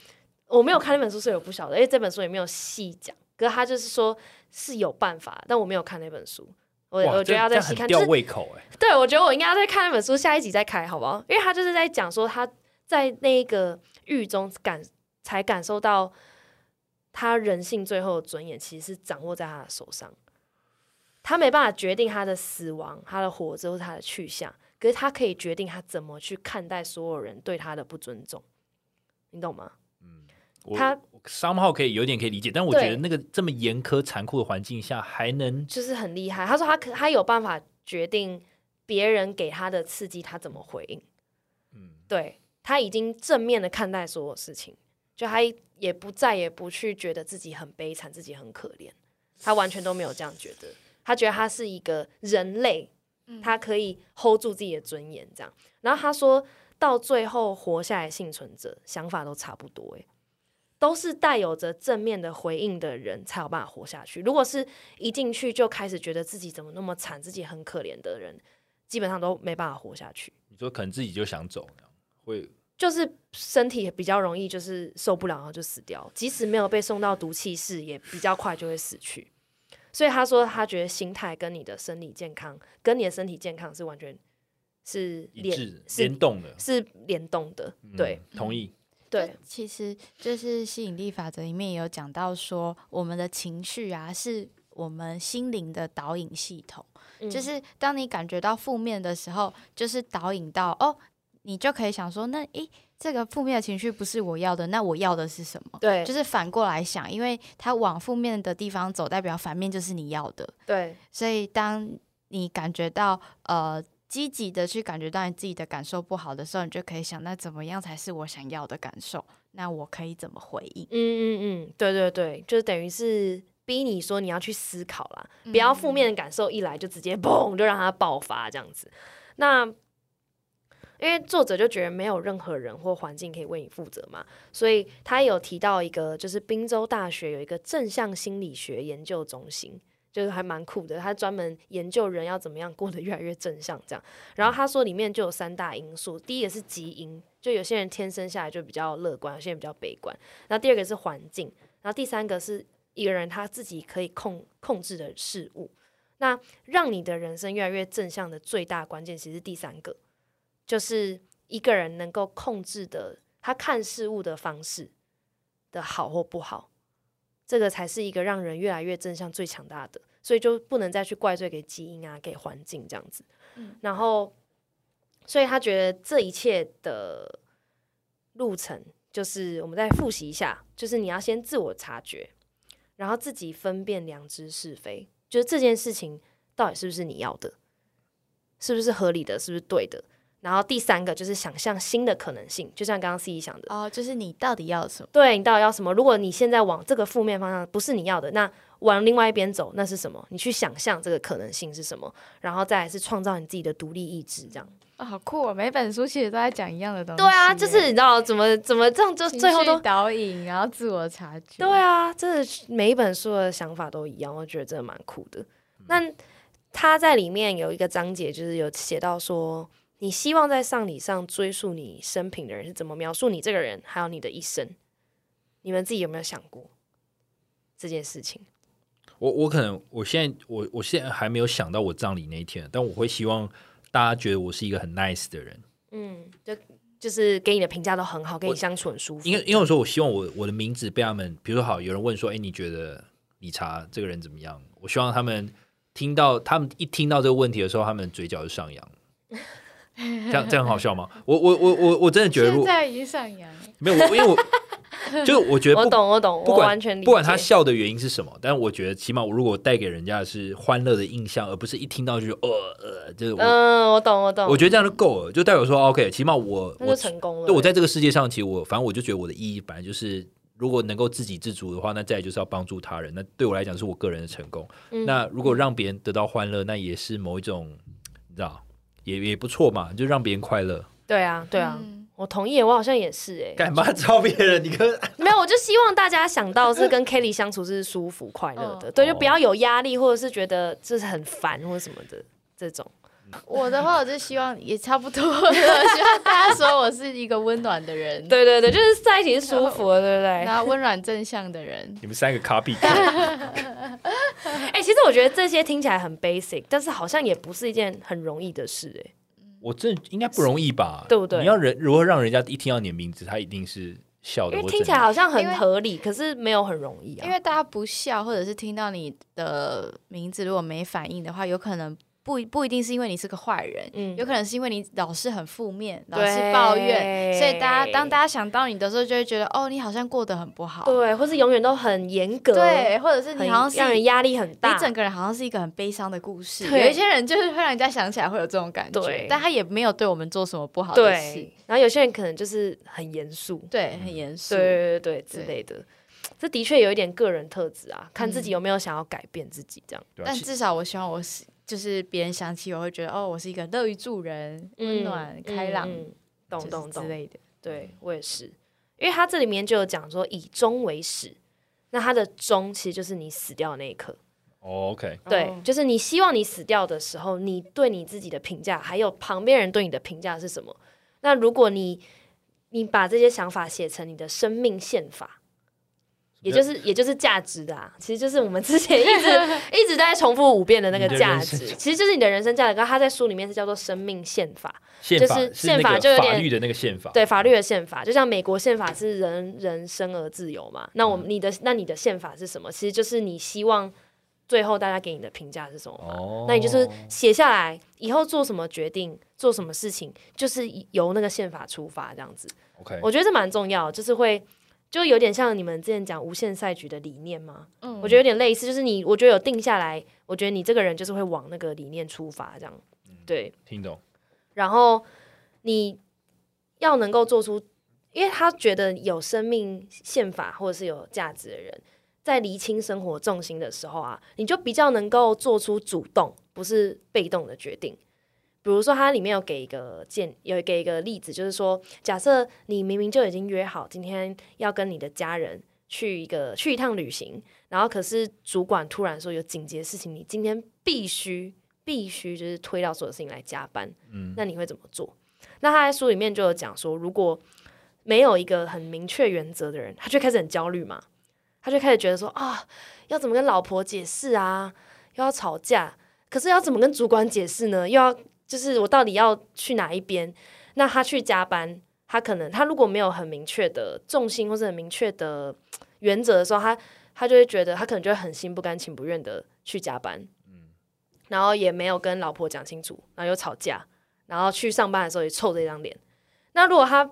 B: 我没有看那本书，所以我不晓得，因为这本书也没有细讲。可是他就是说是有办法，但我没有看那本书，我我觉得要
C: 这
B: 再细看。
C: 这样很吊
B: 就是
C: 胃口哎。
B: 对，我觉得我应该要再看那本书，下一集再开，好不好？因为他就是在讲说他在那个狱中感才感受到，他人性最后的尊严其实是掌握在他的手上。他没办法决定他的死亡、他的活着或是他的去向，可是他可以决定他怎么去看待所有人对他的不尊重，你懂吗？
C: 嗯
B: 他
C: 商号可以有点可以理解，但我觉得那个这么严苛残酷的环境下，还能
B: 就是很厉害。他说他可他有办法决定别人给他的刺激，他怎么回应。
C: 嗯
B: 对他已经正面的看待所有事情，就他也不再也不去觉得自己很悲惨，自己很可怜，他完全都没有这样觉得。他觉得他是一个人类，他可以 hold 住自己的尊严，这样。然后他说到最后活下来幸存者想法都差不多，诶，都是带有着正面的回应的人才有办法活下去。如果是一进去就开始觉得自己怎么那么惨，自己很可怜的人，基本上都没办法活下去。
C: 你说可能自己就想走，会
B: 就是身体比较容易就是受不了，然后就死掉。即使没有被送到毒气室，也比较快就会死去。所以他说，他觉得心态跟你的生理健康，跟你的身体健康是完全是连
C: 一致
B: 是
C: 联动的。
B: 是联动的。对
C: 嗯，同意。
B: 对，
A: 其实就是吸引力法则里面也有讲到说，我们的情绪啊，是我们心灵的导引系统。
B: 嗯
A: 就是当你感觉到负面的时候，就是导引到哦，你就可以想说，那诶，这个负面的情绪不是我要的，那我要的是什么？
B: 对，
A: 就是反过来想，因为它往负面的地方走，代表反面就是你要的。
B: 对，
A: 所以当你感觉到呃积极的去感觉到你自己的感受不好的时候，你就可以想，那怎么样才是我想要的感受？那我可以怎么回应？
B: 嗯嗯嗯，对对对，就是等于是逼你说你要去思考啦，不要负面的感受一来就直接嘣就让它爆发这样子。那因为作者就觉得没有任何人或环境可以为你负责嘛，所以他有提到一个，就是宾州大学有一个正向心理学研究中心，就是还蛮酷的，他专门研究人要怎么样过得越来越正向这样。然后他说里面就有三大因素，第一个是基因，就有些人天生下来就比较乐观，有些人比较悲观。然后第二个是环境，然后第三个是一个人他自己可以控控制的事物。那让你的人生越来越正向的最大关键，其实是第三个。就是一个人能够控制的他看事物的方式的好或不好，这个才是一个让人越来越正向最强大的，所以就不能再去怪罪给基因啊，给环境这样子。然后，所以他觉得这一切的路程，就是我们再复习一下，就是你要先自我察觉，然后自己分辨良知是非，就是这件事情到底是不是你要的，是不是合理的，是不是对的。然后第三个就是想象新的可能性，就像刚刚 C 想的
A: 哦，就是你到底要什么？
B: 对你到底要什么？如果你现在往这个负面方向不是你要的，那往另外一边走，那是什么？你去想象这个可能性是什么，然后再来是创造你自己的独立意志，这样
A: 啊，好酷哦！每本书其实都在讲一样的东西。
B: 对啊，就是你知道怎么怎么这样，就最后都
A: 导引，然后自我察觉。
B: 对啊，真的每一本书的想法都一样，我觉得真的蛮酷的。那他在里面有一个章节，就是有写到说。你希望在丧礼上追溯你生平的人是怎么描述你这个人，还有你的一生？你们自己有没有想过这件事情？
C: 我我可能我现在我我现在还没有想到我葬礼那一天，但我会希望大家觉得我是一个很 nice 的人。
B: 嗯，就就是给你的评价都很好，跟你相处很舒服。
C: 因为因为我说我希望我我的名字被他们，比如说好有人问说，哎，你觉得理查这个人怎么样？我希望他们听到他们一听到这个问题的时候，他们嘴角就上扬。[laughs] 这样这样很好笑吗？我我我我我真的觉得，
A: 现在已经上扬。
C: 没有我，因为我 [laughs] 就我觉得，
B: 我懂我懂，
C: 不管
B: 完全
C: 不管他笑的原因是什么，但是我觉得起码我如果带给人家的是欢乐的印象，而不是一听到就呃呃，就是
B: 嗯，我懂我懂，我
C: 觉得这样就够了，就代表说 OK，起码我我
B: 成功了。
C: 对我在这个世界上，其实我反正我就觉得我的意义本来就是，如果能够自给自足的话，那再就是要帮助他人。那对我来讲，是我个人的成功。那如果让别人得到欢乐，那也是某一种，你知道。也也不错嘛，就让别人快乐。
B: 对啊，对啊，我同意。我好像也是哎，
C: 干嘛招别人？你跟 [laughs]
B: 没有，我就希望大家想到是跟 Kelly 相处是舒服快乐的，对，就不要有压力，或者是觉得这是很烦或者什么的这种。
A: 我的话，我就希望也差不多，希望大家说我是一个温暖的人。
B: 对对对，就是在一起是舒服的，对不对？
A: 然后 [laughs] 温暖正向的人。
C: 你们三个 copy。
B: 哎，其实我觉得这些听起来很 basic，但是好像也不是一件很容易的事，哎。
C: 我这应该不容易吧？
B: 对不对？
C: 你要人如何让人家一听到你的名字，他一定是笑的。
B: 因为听起来好像很合理，可是没有很容易啊。
A: 因为大家不笑，或者是听到你的名字如果没反应的话，有可能。不不一定是因为你是个坏人，嗯，有可能是因为你老是很负面，老是抱怨，所以大家当大家想到你的时候，就会觉得哦，你好像过得很不好，
B: 对，或是永远都很严格，
A: 对，或者是你好像是
B: 让人压力很大，
A: 你整个人好像是一个很悲伤的故事。有一些人就是会让人家想起来会有这种感觉，但他也没有对我们做什么不好的事。
B: 然后有些人可能就是很严肃，
A: 对，很严肃，
B: 对对对之类的。这的确有一点个人特质啊，看自己有没有想要改变自己这样。
A: 但至少我希望我是。就是别人想起我会觉得哦，我是一个乐于助人、温暖、开朗、
B: 懂懂
A: 之类的。
B: 对我也是，因为他这里面就有讲说以终为始，那他的终其实就是你死掉的那一刻。
C: 哦，OK，
B: 对，就是你希望你死掉的时候，你对你自己的评价，还有旁边人对你的评价是什么？那如果你你把这些想法写成你的生命宪法。也就是也就是价值的啊，其实就是我们之前一直 [laughs] 一直在重复五遍的那个价值，其实就是你的人生价值。刚他在书里面是叫做生命宪法，
C: 就是
B: 宪法就有点
C: 法律的那个宪法，
B: 对法律的宪法，就像美国宪法是人人生而自由嘛。那我们你的那你的宪法是什么？其实就是你希望最后大家给你的评价是什么嘛？
C: 哦
B: 那你就是写下来，以后做什么决定，做什么事情，就是由那个宪法出发这样子。
C: OK，
B: 我觉得这蛮重要，就是会就有点像你们之前讲无限赛局的理念吗？
A: 嗯
B: 我觉得有点类似，就是你我觉得有定下来，我觉得你这个人就是会往那个理念出发这样。对，
C: 听懂。
B: 然后你要能够做出，因为他觉得有生命宪法或者是有价值的人，在厘清生活重心的时候啊，你就比较能够做出主动，不是被动的决定。比如说，它里面有给一个建，有给一个例子，就是说，假设你明明就已经约好今天要跟你的家人去一个去一趟旅行，然后可是主管突然说有紧急的事情，你今天必须必须就是推掉所有事情来加班，
C: 嗯，
B: 那你会怎么做？那他在书里面就有讲说，如果没有一个很明确原则的人，他就开始很焦虑嘛，他就开始觉得说啊，要怎么跟老婆解释啊，又要吵架，可是要怎么跟主管解释呢？又要就是我到底要去哪一边？那他去加班，他可能他如果没有很明确的重心或者很明确的原则的时候，他他就会觉得他可能就会很心不甘情不愿的去加班，嗯然后也没有跟老婆讲清楚，然后又吵架，然后去上班的时候也臭着一张脸。那如果他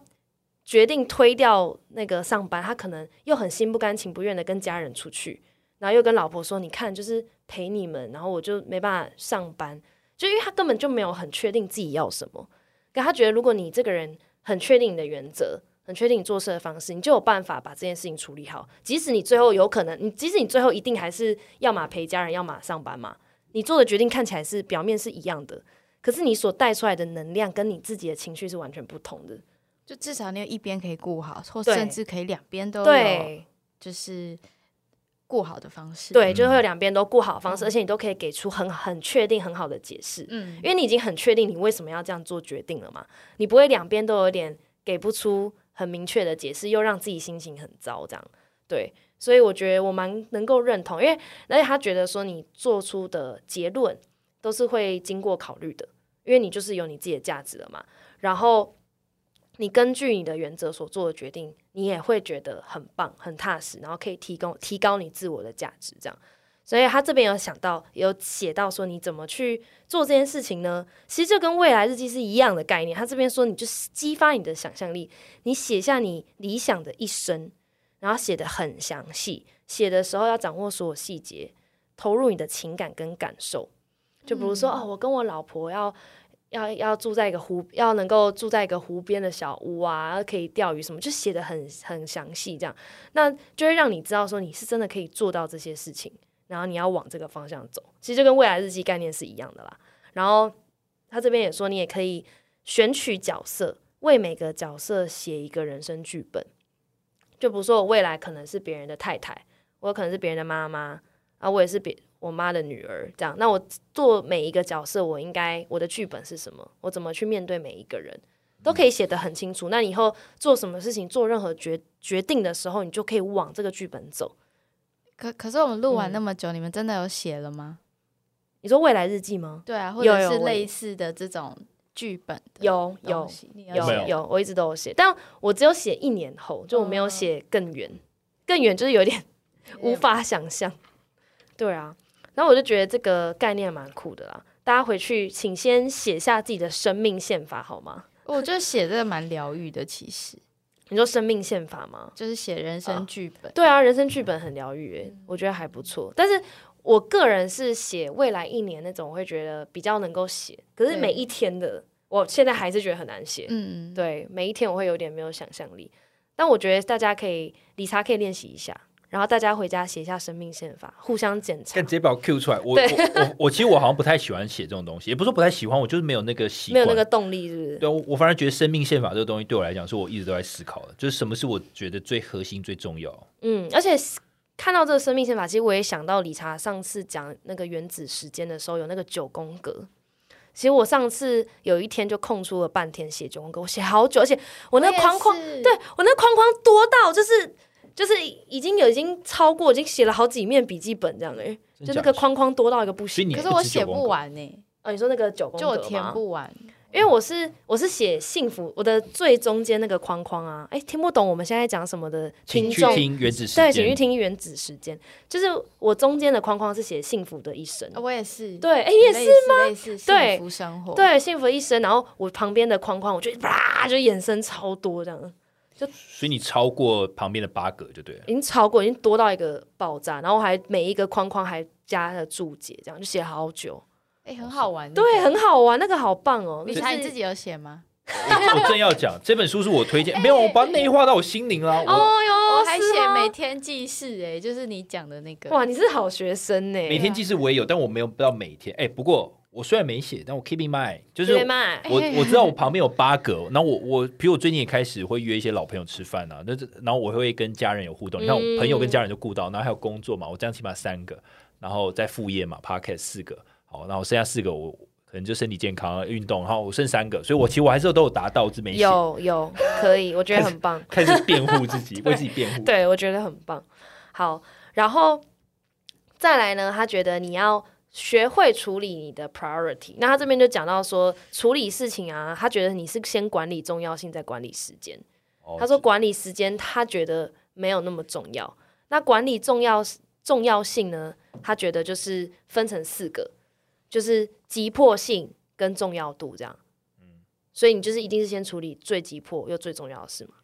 B: 决定推掉那个上班，他可能又很心不甘情不愿的跟家人出去，然后又跟老婆说：“你看，就是陪你们，然后我就没办法上班。”就因为他根本就没有很确定自己要什么，可他觉得如果你这个人很确定你的原则，很确定你做事的方式，你就有办法把这件事情处理好。即使你最后有可能，你即使你最后一定还是要么陪家人，要么上班嘛，你做的决定看起来是表面是一样的，可是你所带出来的能量跟你自己的情绪是完全不同的。
A: 就至少你有一边可以顾好，或
B: 对
A: 甚至可以两边都有，
B: 对
A: 就是顾好的方式。，
B: 对，就会有两边都顾好的方式，而且你都可以给出很很确定很好的解释。
A: 嗯
B: 因为你已经很确定你为什么要这样做决定了嘛，你不会两边都有点给不出很明确的解释，又让自己心情很糟，这样对。所以我觉得我蛮能够认同，因为而且他觉得说你做出的结论都是会经过考虑的，因为你就是有你自己的价值了嘛。然后你根据你的原则所做的决定，你也会觉得很棒、很踏实，然后可以提供提高你自我的价值，这样。所以他这边有想到，有写到说你怎么去做这件事情呢？其实就跟未来日记是一样的概念。他这边说，你就是激发你的想象力，你写下你理想的一生，然后写的很详细，写的时候要掌握所有细节，投入你的情感跟感受。就比如说，哦，我跟我老婆要要要住在一个湖，要能够住在一个湖边的小屋啊，可以钓鱼什么，就写的很很详细，这样，那就会让你知道说你是真的可以做到这些事情。然后你要往这个方向走，其实就跟未来日记概念是一样的啦。然后他这边也说，你也可以选取角色，为每个角色写一个人生剧本。就比如说，我未来可能是别人的太太，我可能是别人的妈妈啊，我也是别我妈的女儿，这样。那我做每一个角色，我应该我的剧本是什么？我怎么去面对每一个人，都可以写得很清楚。那你以后做什么事情，做任何决决定的时候，你就可以往这个剧本走。
A: 可可是我们录完
B: 嗯
A: 那么久，你们真的有写了吗？
B: 你说未来日记吗？
A: 对啊，或者是类似的这种剧本的
B: 有有有
C: 有，
B: 我一直都有写，但我只有写一年后，就我没有写更远，更远就是有点 [laughs] 无法想象。对啊，然后我就觉得这个概念蛮酷的啦。大家回去请先写下自己的生命宪法好吗？[laughs]
A: 我觉得写这个蛮疗愈的，其实
B: 你说生命宪法吗？
A: 就是写人
B: 啊
A: 生剧本。
B: 对啊，人生剧本很疗愈诶，我觉得还不错。但是我个人是写未来一年那种，我会觉得比较能够写。可是每一天的，我现在还是觉得很难写。
A: 嗯，
B: 对，每一天我会有点没有想象力，但我觉得大家可以理查可以练习一下，然后大家回家写一下生命宪法，互相检查
C: 看直。接把我 Q 出来，我我我我其实我好像不太喜欢写这种东西，也不是说不太喜欢，我就是没有那个习惯，
B: 没有那个动力，是不是？
C: 对，我我反而觉得生命宪法这个东西对我来讲，是我一直都在思考的，就是什么是我觉得最核心、最重要。
B: 嗯，而且看到这个生命宪法，其实我也想到理查上次讲那个原子时间的时候，有那个九宫格。其实我上次有一天就空出了半天写九宫格，我写好久，而且我那个框框，
A: 对
B: 对我那框框多到就是就是已经有已经超过，已经写了好几面笔记本这样哎、就那个框框多到一个不行。
A: 可是我写
C: 不
A: 完呢，
B: 哦，你说那个九宫格
A: 就我填
B: 吗
A: 不完。
B: 因为我是我是写幸福，我的最中间那个框框啊，哎，听不懂我们现在讲什么的
C: 请去
B: 听众，
C: 听原子时
B: 对，请去。听原子时间，就是我中间的框框是写幸福的一生，
A: 我也是，
B: 对，哎，也是
A: 吗？类似
B: 对。
A: 幸福生活，
B: 对，幸福一生，然后我旁边的框框，我就啪就衍生超多这样，
C: 所以你超过旁边的八格就对了。
B: 已经超过，已经多到一个爆炸，然后还每一个框框还加了注解，这样就写好久，
A: 哎，很好玩，
B: 对，很好玩，那个好棒哦，
A: 理
B: 就是
A: 查你自己有写吗？
C: 我正要讲这本书是我推荐，[laughs] 没有我把它内化到我心灵啦。
B: 哦哟，
A: 我还写每天记事，哎，就是你讲的那个，
B: 哇，你是好学生呢，
C: 每天记事我也有，但我没有到每天。哎，不过我虽然没写，但我 keep in mind，就是？我我知道我旁边有八个，然后我我，比如我最近也开始会约一些老朋友吃饭啊，那这然后我会跟家人有互动。你看，我朋友跟家人就顾到，然后还有工作嘛，我这样起码三个，然后再副业嘛，podcast 四个，好，然后剩下四个我可能就身体健康、运动，然后我剩三个，所以我其实我还是都有达到，只是没写，
B: 有有可以，我觉得很棒。
C: 开始辩护自己，[laughs] 为自己辩护。
B: 对，我觉得很棒。好，然后再来呢，他觉得你要学会处理你的 priority。那他这边就讲到说，处理事情啊，他觉得你是先管理重要性，再管理时间。
C: 哦
B: 他说管理时间，他觉得没有那么重要。那管理重要重要性呢？他觉得就是分成四个，就是急迫性跟重要度这样。嗯所以你就是一定是先处理最急迫又最重要的事嘛。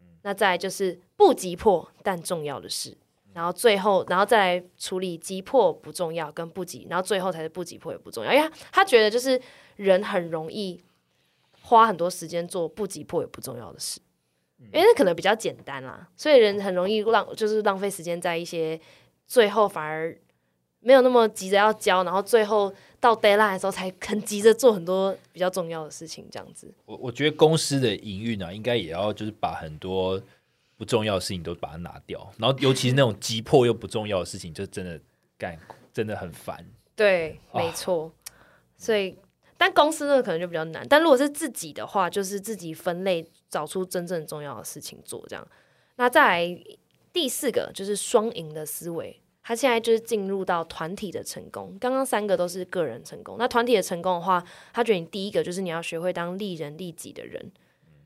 B: 嗯那再就是不急迫但重要的事，然后最后，然后再来处理急迫不重要跟不急，然后最后才是不急迫也不重要。因为他他觉得就是人很容易花很多时间做不急迫也不重要的事，因为那可能比较简单啦，所以人很容易浪就是浪费时间在一些最后反而没有那么急着要交，然后最后到 deadline 的时候才很急着做很多比较重要的事情，这样子。
C: 我我觉得公司的营运啊，应该也要就是把很多不重要的事情都把它拿掉，然后尤其是那种急迫又不重要的事情，就真的干真的很烦。
B: 对，没错。所以，但公司那个可能就比较难。但如果是自己的话，就是自己分类，找出真正重要的事情做。这样，那再来第四个就是双赢的思维。他现在就是进入到团体的成功。刚刚三个都是个人成功，那团体的成功的话，他觉得你第一个就是你要学会当利人利己的人，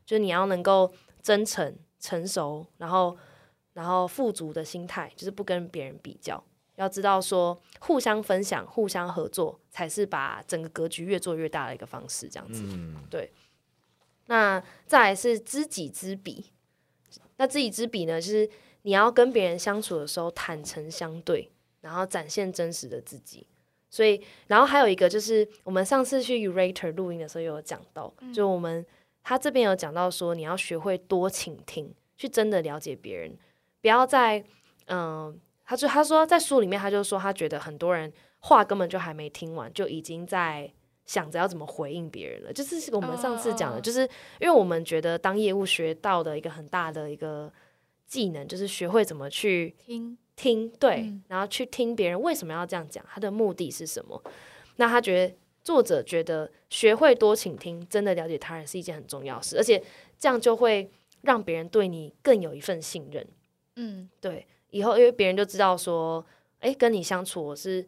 B: 就是你要能够真诚、成熟，然后然后富足的心态，就是不跟别人比较。要知道说，互相分享、互相合作，才是把整个格局越做越大的一个方式。这样子，
C: 嗯，
B: 那再来是知己知彼。那知己知彼呢，就是你要跟别人相处的时候坦诚相对，然后展现真实的自己。所以，然后还有一个就是，我们上次去 Urator 录音的时候，有讲到，就我们他这边有讲到说，你要学会多倾听，去真的了解别人，不要在嗯。他就他说在书里面，他就说他觉得很多人话根本就还没听完，就已经在想着要怎么回应别人了。就是我们上次讲的，
A: 哦
B: 就是因为我们觉得当业务学到的一个很大的一个技能，就是学会怎么去
A: 听
B: 听，对，
A: 嗯
B: 然后去听别人为什么要这样讲，他的目的是什么。那他觉得作者觉得学会多倾听，真的了解他人是一件很重要的事，而且这样就会让别人对你更有一份信任。
A: 嗯，
B: 对，以后因为别人就知道说，哎，跟你相处我是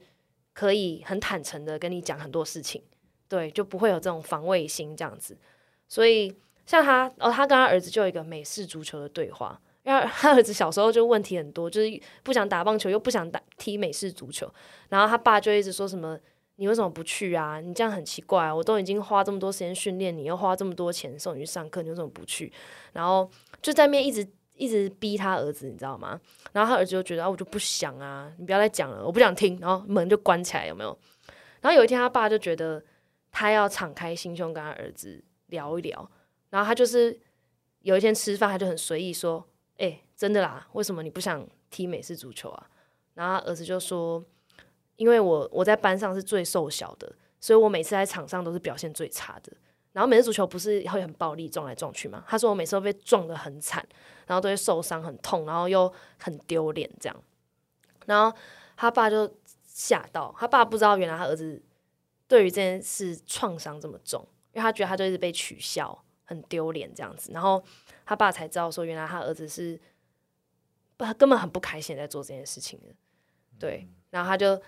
B: 可以很坦诚的跟你讲很多事情，对，就不会有这种防卫心这样子。所以像他，哦，他跟他儿子就有一个美式足球的对话，因为他儿子小时候就问题很多，就是不想打棒球，又不想打踢美式足球，然后他爸就一直说什么。你为什么不去啊？你这样很奇怪！我都已经花这么多时间训练你，又花这么多钱送你去上课，你为什么不去？然后就在面一直一直逼他儿子，你知道吗？然后他儿子就觉得啊，我就不想啊，你不要再讲了，我不想听。然后门就关起来，有没有？然后有一天，他爸就觉得他要敞开心胸跟他儿子聊一聊。然后他就是有一天吃饭，他就很随意说：“哎、真的啦，为什么你不想踢美式足球啊？”然后他儿子就说：“因为我我在班上是最瘦小的，所以我每次在场上都是表现最差的。然后每次足球不是会很暴力撞来撞去吗？他说我每次都被撞得很惨，然后都会受伤很痛，然后又很丢脸这样。然后他爸就吓到，他爸不知道原来他儿子对于这件事创伤这么重，因为他觉得他就一直被取笑，很丢脸这样子。然后他爸才知道说，原来他儿子是不他根本很不开心在做这件事情的。对，然后他就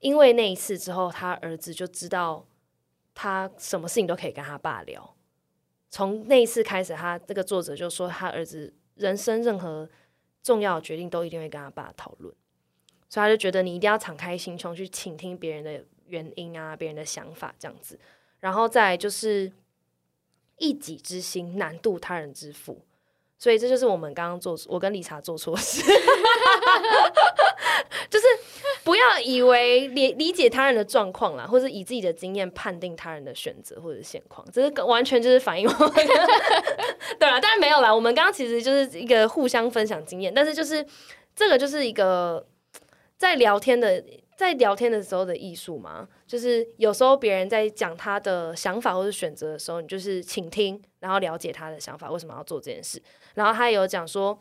B: 因为那一次之后，他儿子就知道他什么事情都可以跟他爸聊。从那一次开始，他这个作者就说，他儿子人生任何重要决定都一定会跟他爸讨论，所以他就觉得你一定要敞开心胸去倾听别人的原因啊，别人的想法这样子。然后再就是一己之心难度他人之腹，所以这就是我们刚刚做我跟理查做错事，就 [laughs] 是不要以为理理解他人的状况啦，或者以自己的经验判定他人的选择或者现况，这是完全就是反映我对了，当然没有啦。我们刚刚其实就是一个互相分享经验，但是就是这个就是一个在聊天的。在聊天的时候的艺术嘛，就是有时候别人在讲他的想法或者选择的时候，你就是倾听，然后了解他的想法，为什么要做这件事。然后他有讲说，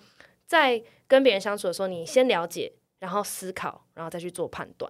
B: 在跟别人相处的时候，你先了解，然后思考，然后再去做判断。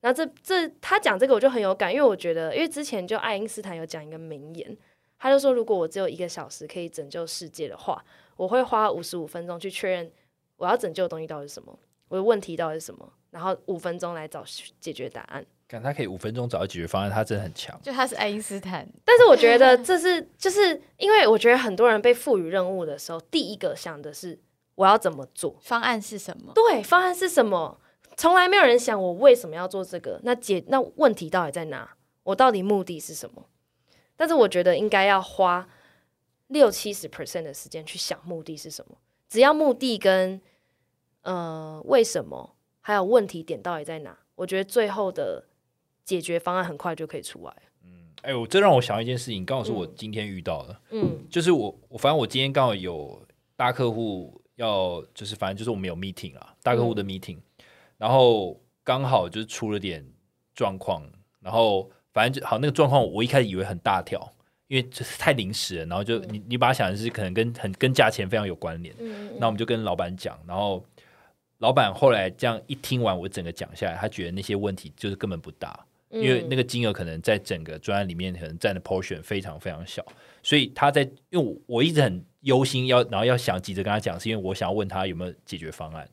B: 然后这这他讲这个我就很有感，因为我觉得，因为之前就爱因斯坦有讲一个名言，他就说，如果我只有一个小时可以拯救世界的话，我会花五十五分钟去确认我要拯救的东西到底是什么，我的问题到底是什么。然后五分钟来找解决答案，
C: 看他可以五分钟找到解决方案，他真的很强。
A: 就他是爱因斯坦，
B: 但是我觉得这是就是因为我觉得很多人被赋予任务的时候，第一个想的是我要怎么做，
A: 方案是什么？
B: 对，方案是什么？从来没有人想我为什么要做这个？那解那问题到底在哪？我到底目的是什么？但是我觉得应该要花六七十 percent 的时间去想目的是什么。只要目的跟呃为什么？还有问题点到底在哪？我觉得最后的解决方案很快就可以出来。
C: 嗯，哎，我这让我想一件事情，刚好是我今天遇到的。嗯，就是我我反正我今天刚好有大客户要，就是反正就是我们有 meeting 啊，大客户的 meeting，然后刚好就是出了点状况，然后反正就好那个状况，我一开始以为很大条，因为就是太临时了，然后就你你把它想的是可能跟很跟价钱非常有关联。嗯，那我们就跟老板讲，然后。老板后来这样一听完我整个讲下来，他觉得那些问题就是根本不大，因为那个金额可能在整个专案里面可能占的 portion 非常非常小，所以他在因为我我一直很忧心要然后要想急着跟他讲，是因为我想要问他有没有解决方案，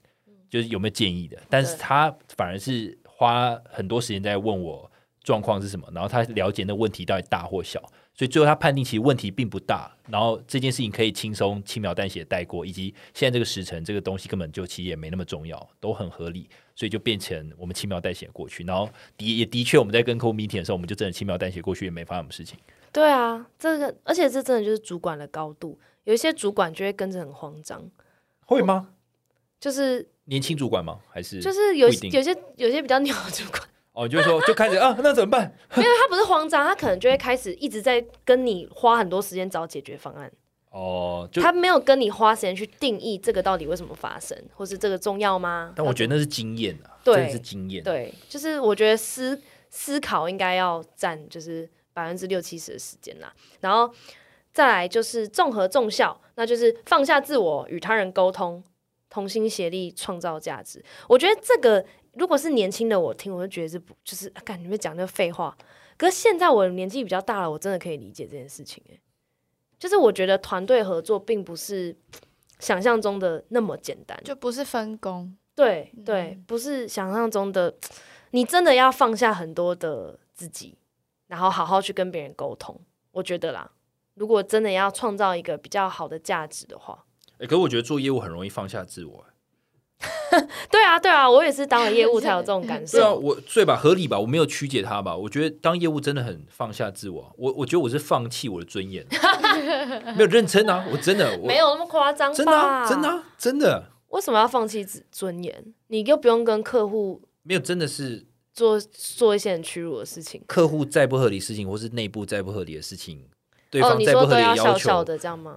C: 就是有没有建议的，但是他反而是花很多时间在问我状况是什么，然后他了解那问题到底大或小。所以最后他判定其实问题并不大，然后这件事情可以轻松轻描淡写带过，以及现在这个时辰这个东西根本就其实也没那么重要，都很合理，所以就变成我们轻描淡写过去。然后的也的确我们在跟客户 meeting 的时候，我们就真的轻描淡写过去，也没发生什么事情。
B: 对啊，这个而且这真的就是主管的高度，有一些主管就会跟着很慌张，
C: 会吗？
B: 就是
C: 年轻主管吗？还是
B: 就是有有些有些比较鸟的主管。[laughs]
C: 哦，就是说就开始啊，那怎么办？
B: 因为他不是慌张，他可能就会开始一直在跟你花很多时间找解决方案。
C: 哦，就
B: 他没有跟你花时间去定义这个到底为什么发生，或是这个重要吗？
C: 但我觉得那是经验啊，对，是经验。
B: 对，就是我觉得思思考应该要占就是百分之六七十的时间啦。然后再来就是综合重效，那就是放下自我，与他人沟通，同心协力创造价值。我觉得这个。如果是年轻的我听，我就觉得是不就是干你们讲那个废话。可是现在我年纪比较大了，我真的可以理解这件事情。诶，就是我觉得团队合作并不是想象中的那么简单，
A: 就不是分工。
B: 对对，不是想象中的。你真的要放下很多的自己，然后好好去跟别人沟通。我觉得啦，如果真的要创造一个比较好的价值的话，
C: 哎，可是我觉得做业务很容易放下自我。[laughs]
B: 对啊，对啊，我也是当了业务才有这种感受。
C: 对啊，我对吧？合理吧？我没有曲解他吧？我觉得当业务真的很放下自我。我我觉得我是放弃我的尊严，[laughs] 没有认真啊！我真的
B: 没有那么夸张，
C: 真的，真的，真的。
B: 为什么要放弃尊严？你又不用跟客户
C: 没有真的是
B: 做做一些很屈辱的事情。
C: 客户再不合理事情，或是内部再不合理的事情。对方再不合理的要求，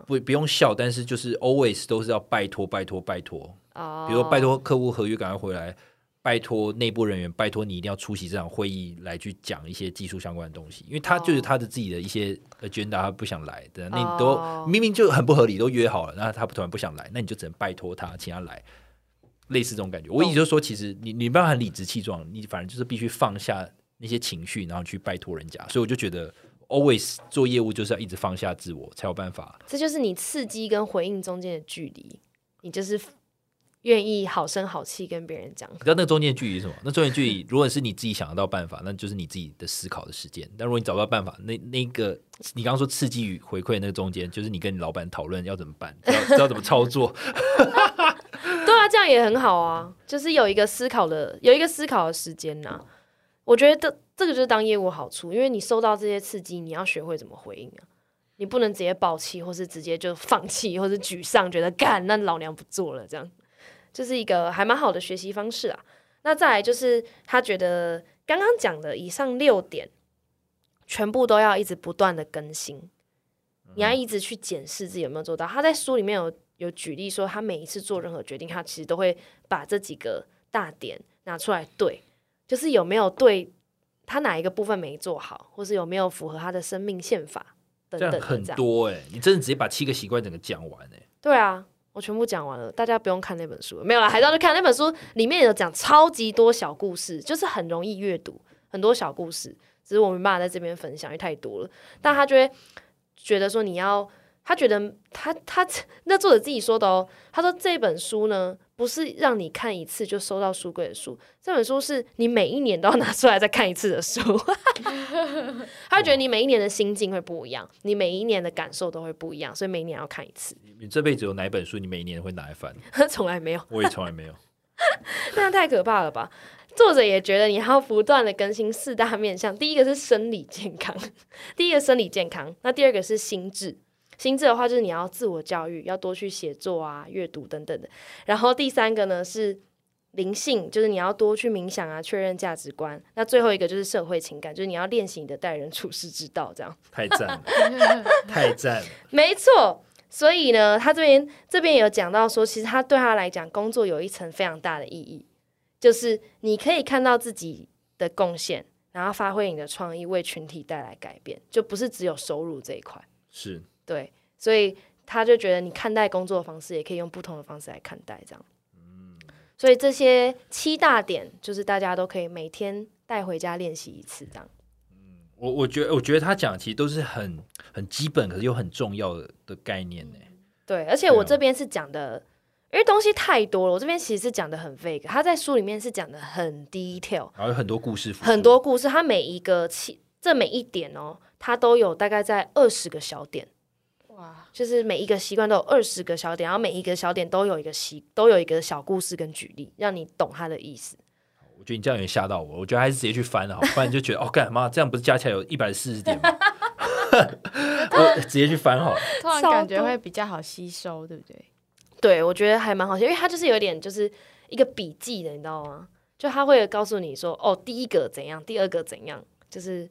C: 不不用笑，但是就是 always 都是要拜托拜托拜托。哦，比如说拜托客户合约赶快回来，拜托内部人员，拜托你一定要出席这场会议来去讲一些技术相关的东西，因为他就是他的自己的一些 agenda，他不想来的，那都明明就很不合理，都约好了，那他突然不想来，那你就只能拜托他，请他来，类似这种感觉。我意思就是说，其实你你不要很理直气壮，你反正就是必须放下那些情绪，然后去拜托人家。所以我就觉得。Always 做业务就是要一直放下自我，才有办法。
B: 这就是你刺激跟回应中间的距离，你就是愿意好声好气跟别人讲。
C: 你知道那个中间距离是什么？那中间距离，如果是你自己想得到办法，那就是你自己的思考的时间。但如果你找不到办法，那那个你刚刚说刺激与回馈那个中间，就是你跟你老板讨论要怎么办，[laughs] 知道怎么操作。[laughs]
B: 对啊，这样也很好啊，就是有一个思考的，有一个思考的时间呐、我觉得这这个就是当业务好处，因为你受到这些刺激，你要学会怎么回应啊。你不能直接暴气，或是直接就放弃，或是沮丧，觉得干那老娘不做了，这样就是一个还蛮好的学习方式啊。那再来就是他觉得刚刚讲的以上六点，全部都要一直不断的更新，你要一直去检视自己有没有做到。他在书里面有有举例说，他每一次做任何决定，他其实都会把这几个大点拿出来对，就是有没有对他哪一个部分没做好，或是有没有符合他的生命宪法等
C: 这样很
B: 等的这样。
C: 多哎、你真的直接把七个习惯整个讲完哎、
B: 对啊，我全部讲完了，大家不用看那本书了，没有啦，还是要去看那本书，里面有讲超级多小故事，就是很容易阅读，很多小故事，只是我没办法在这边分享，因为太多了。但他就会觉得说你要，他觉得他他 [laughs] 那作者自己说的哦，他说这本书呢不是让你看一次就收到书柜的书，这本书是你每一年都要拿出来再看一次的书。[laughs] 他会觉得你每一年的心境会不一样，你每一年的感受都会不一样，所以每一年要看一次。
C: 你这辈子有哪一本书你每一年会拿来翻？[laughs]
B: 从来没有。
C: 我也从来没有。[laughs]
B: 那太可怕了吧？作者也觉得你还要不断的更新四大面向，第一个是生理健康，第一个生理健康，那第二个是心智。心智的话，就是你要自我教育，要多去写作啊、阅读等等的。然后第三个呢是灵性，就是你要多去冥想啊，确认价值观。那最后一个就是社会情感，就是你要练习你的待人处事之道，这样。[laughs]
C: 太赞了，太赞了！[laughs]
B: 没错，所以呢，他这边这边有讲到说，其实他对他来讲，工作有一层非常大的意义，就是你可以看到自己的贡献，然后发挥你的创意，为群体带来改变，就不是只有收入这一块。
C: 是
B: 对，所以他就觉得你看待工作的方式，也可以用不同的方式来看待，这样。所以这些七大点，就是大家都可以每天带回家练习一次，这样。
C: 我我觉得我觉得他讲的其实都是很很基本，可是又很重要的的概念呢。
B: 对，而且我这边是讲的，因为东西太多了，我这边其实是讲的很 vague，他在书里面是讲的很 detail，
C: 然后有很多故事，
B: 很多故事，他每一个七，这每一点哦，他都有大概在二十个小点，
A: 哇，
B: 就是每一个习惯都有二十个小点，然后每一个小点都有一个习，都有一个小故事跟举例，让你懂它的意思。
C: 我觉得你这样有点吓到我，我觉得还是直接去翻了好，不然就觉得哦，干嘛这样不是加起来有 [laughs] 一百四十点吗？[laughs] 我直接去翻好了。
A: 突然感觉会比较好吸收，对不对？
B: 对，我觉得还蛮好笑，因为它就是有点就是一个笔记的，你知道吗？就他会告诉你说，哦，第一个怎样，第二个怎样，就是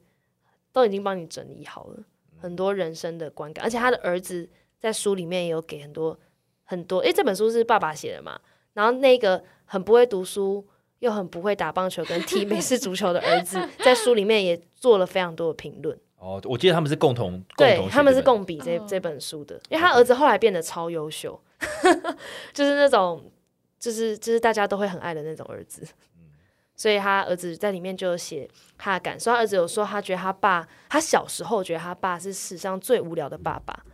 B: 都已经帮你整理好了，很多人生的观感。而且他的儿子在书里面也有给很多很多，诶，这本书是爸爸写的嘛？然后那个很不会读书又很不会打棒球跟 [laughs] 踢美式足球的儿子，在书里面也做了非常多的评论。
C: 哦，我记得他们是共同，共
B: 对他们是共比这、
A: 哦
B: 这本书的，因为他儿子后来变得超优秀，[laughs] 就是那种就是就是大家都会很爱的那种儿子。所以他儿子在里面就写他的感受，他儿子有说他觉得他爸，他小时候觉得他爸是史上最无聊的爸爸，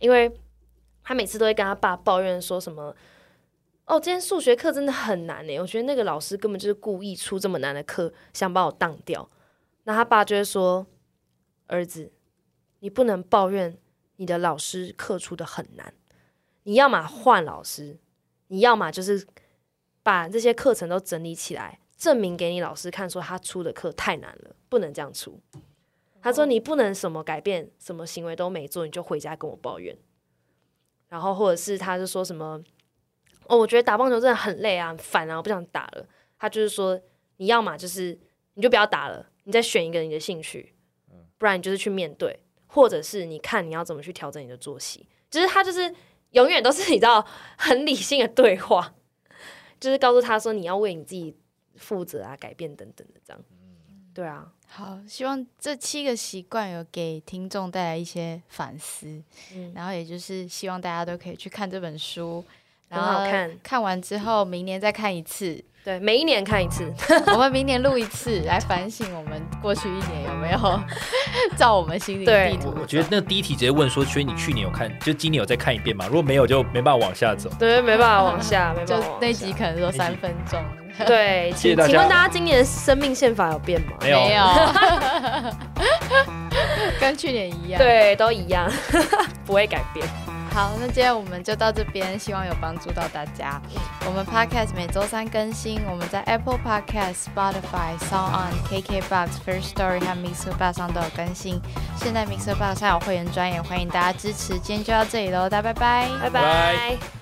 B: 因为他每次都会跟他爸抱怨说什么。哦，今天数学课真的很难呢，我觉得那个老师根本就是故意出这么难的课，想把我当掉。那他爸就会说：“儿子，你不能抱怨你的老师课出的很难，你要么换老师，你要么就是把这些课程都整理起来，证明给你老师看，说他出的课太难了，不能这样出。他说你不能什么改变，什么行为都没做，你就回家跟我抱怨。然后或者是他就说什么，哦，我觉得打棒球真的很累啊，很烦啊，我不想打了。他就是说，你要么就是你就不要打了，你再选一个你的兴趣，不然你就是去面对，或者是你看你要怎么去调整你的作息。就是他就是永远都是你知道很理性的对话，就是告诉他说你要为你自己负责啊，改变等等的这样。对啊，
A: 好，希望这七个习惯有给听众带来一些反思，
B: 嗯，
A: 然后也就是希望大家都可以去看这本书，
B: 很
A: 然后
B: 好看。
A: 看完之后，明年再看一次，
B: 对，每一年看一次。[laughs]
A: 我们明年录一次，来反省我们过去一年有没有 [laughs] 照我们心里
B: 的
A: 地图
C: 我我觉得那个第一题直接问说，所以你去年有看，就今年有再看一遍吗？如果没有，就没办法往下走。
B: 对，没办法往下，没
A: 就
B: 办法往下。
A: 那集可能说三分钟，[laughs]
B: 对，
C: 谢谢大家
B: 请请问大家今年生命宪法有变吗？
C: 没有
A: 没有，[laughs] 跟去年一样。，
B: 对，都一样，不会改变。
A: 好，那今天我们就到这边，希望有帮助到大家。我们 Podcast 每周三更新，我们在 Apple Podcast、Spotify、Sound On、KKBox、First Story 和 Mixer Box 上都有更新。现在 Mixer Box 上有会员专业，欢迎大家支持。今天就到这里喽，大家拜拜。
B: 拜
C: 拜
B: 拜。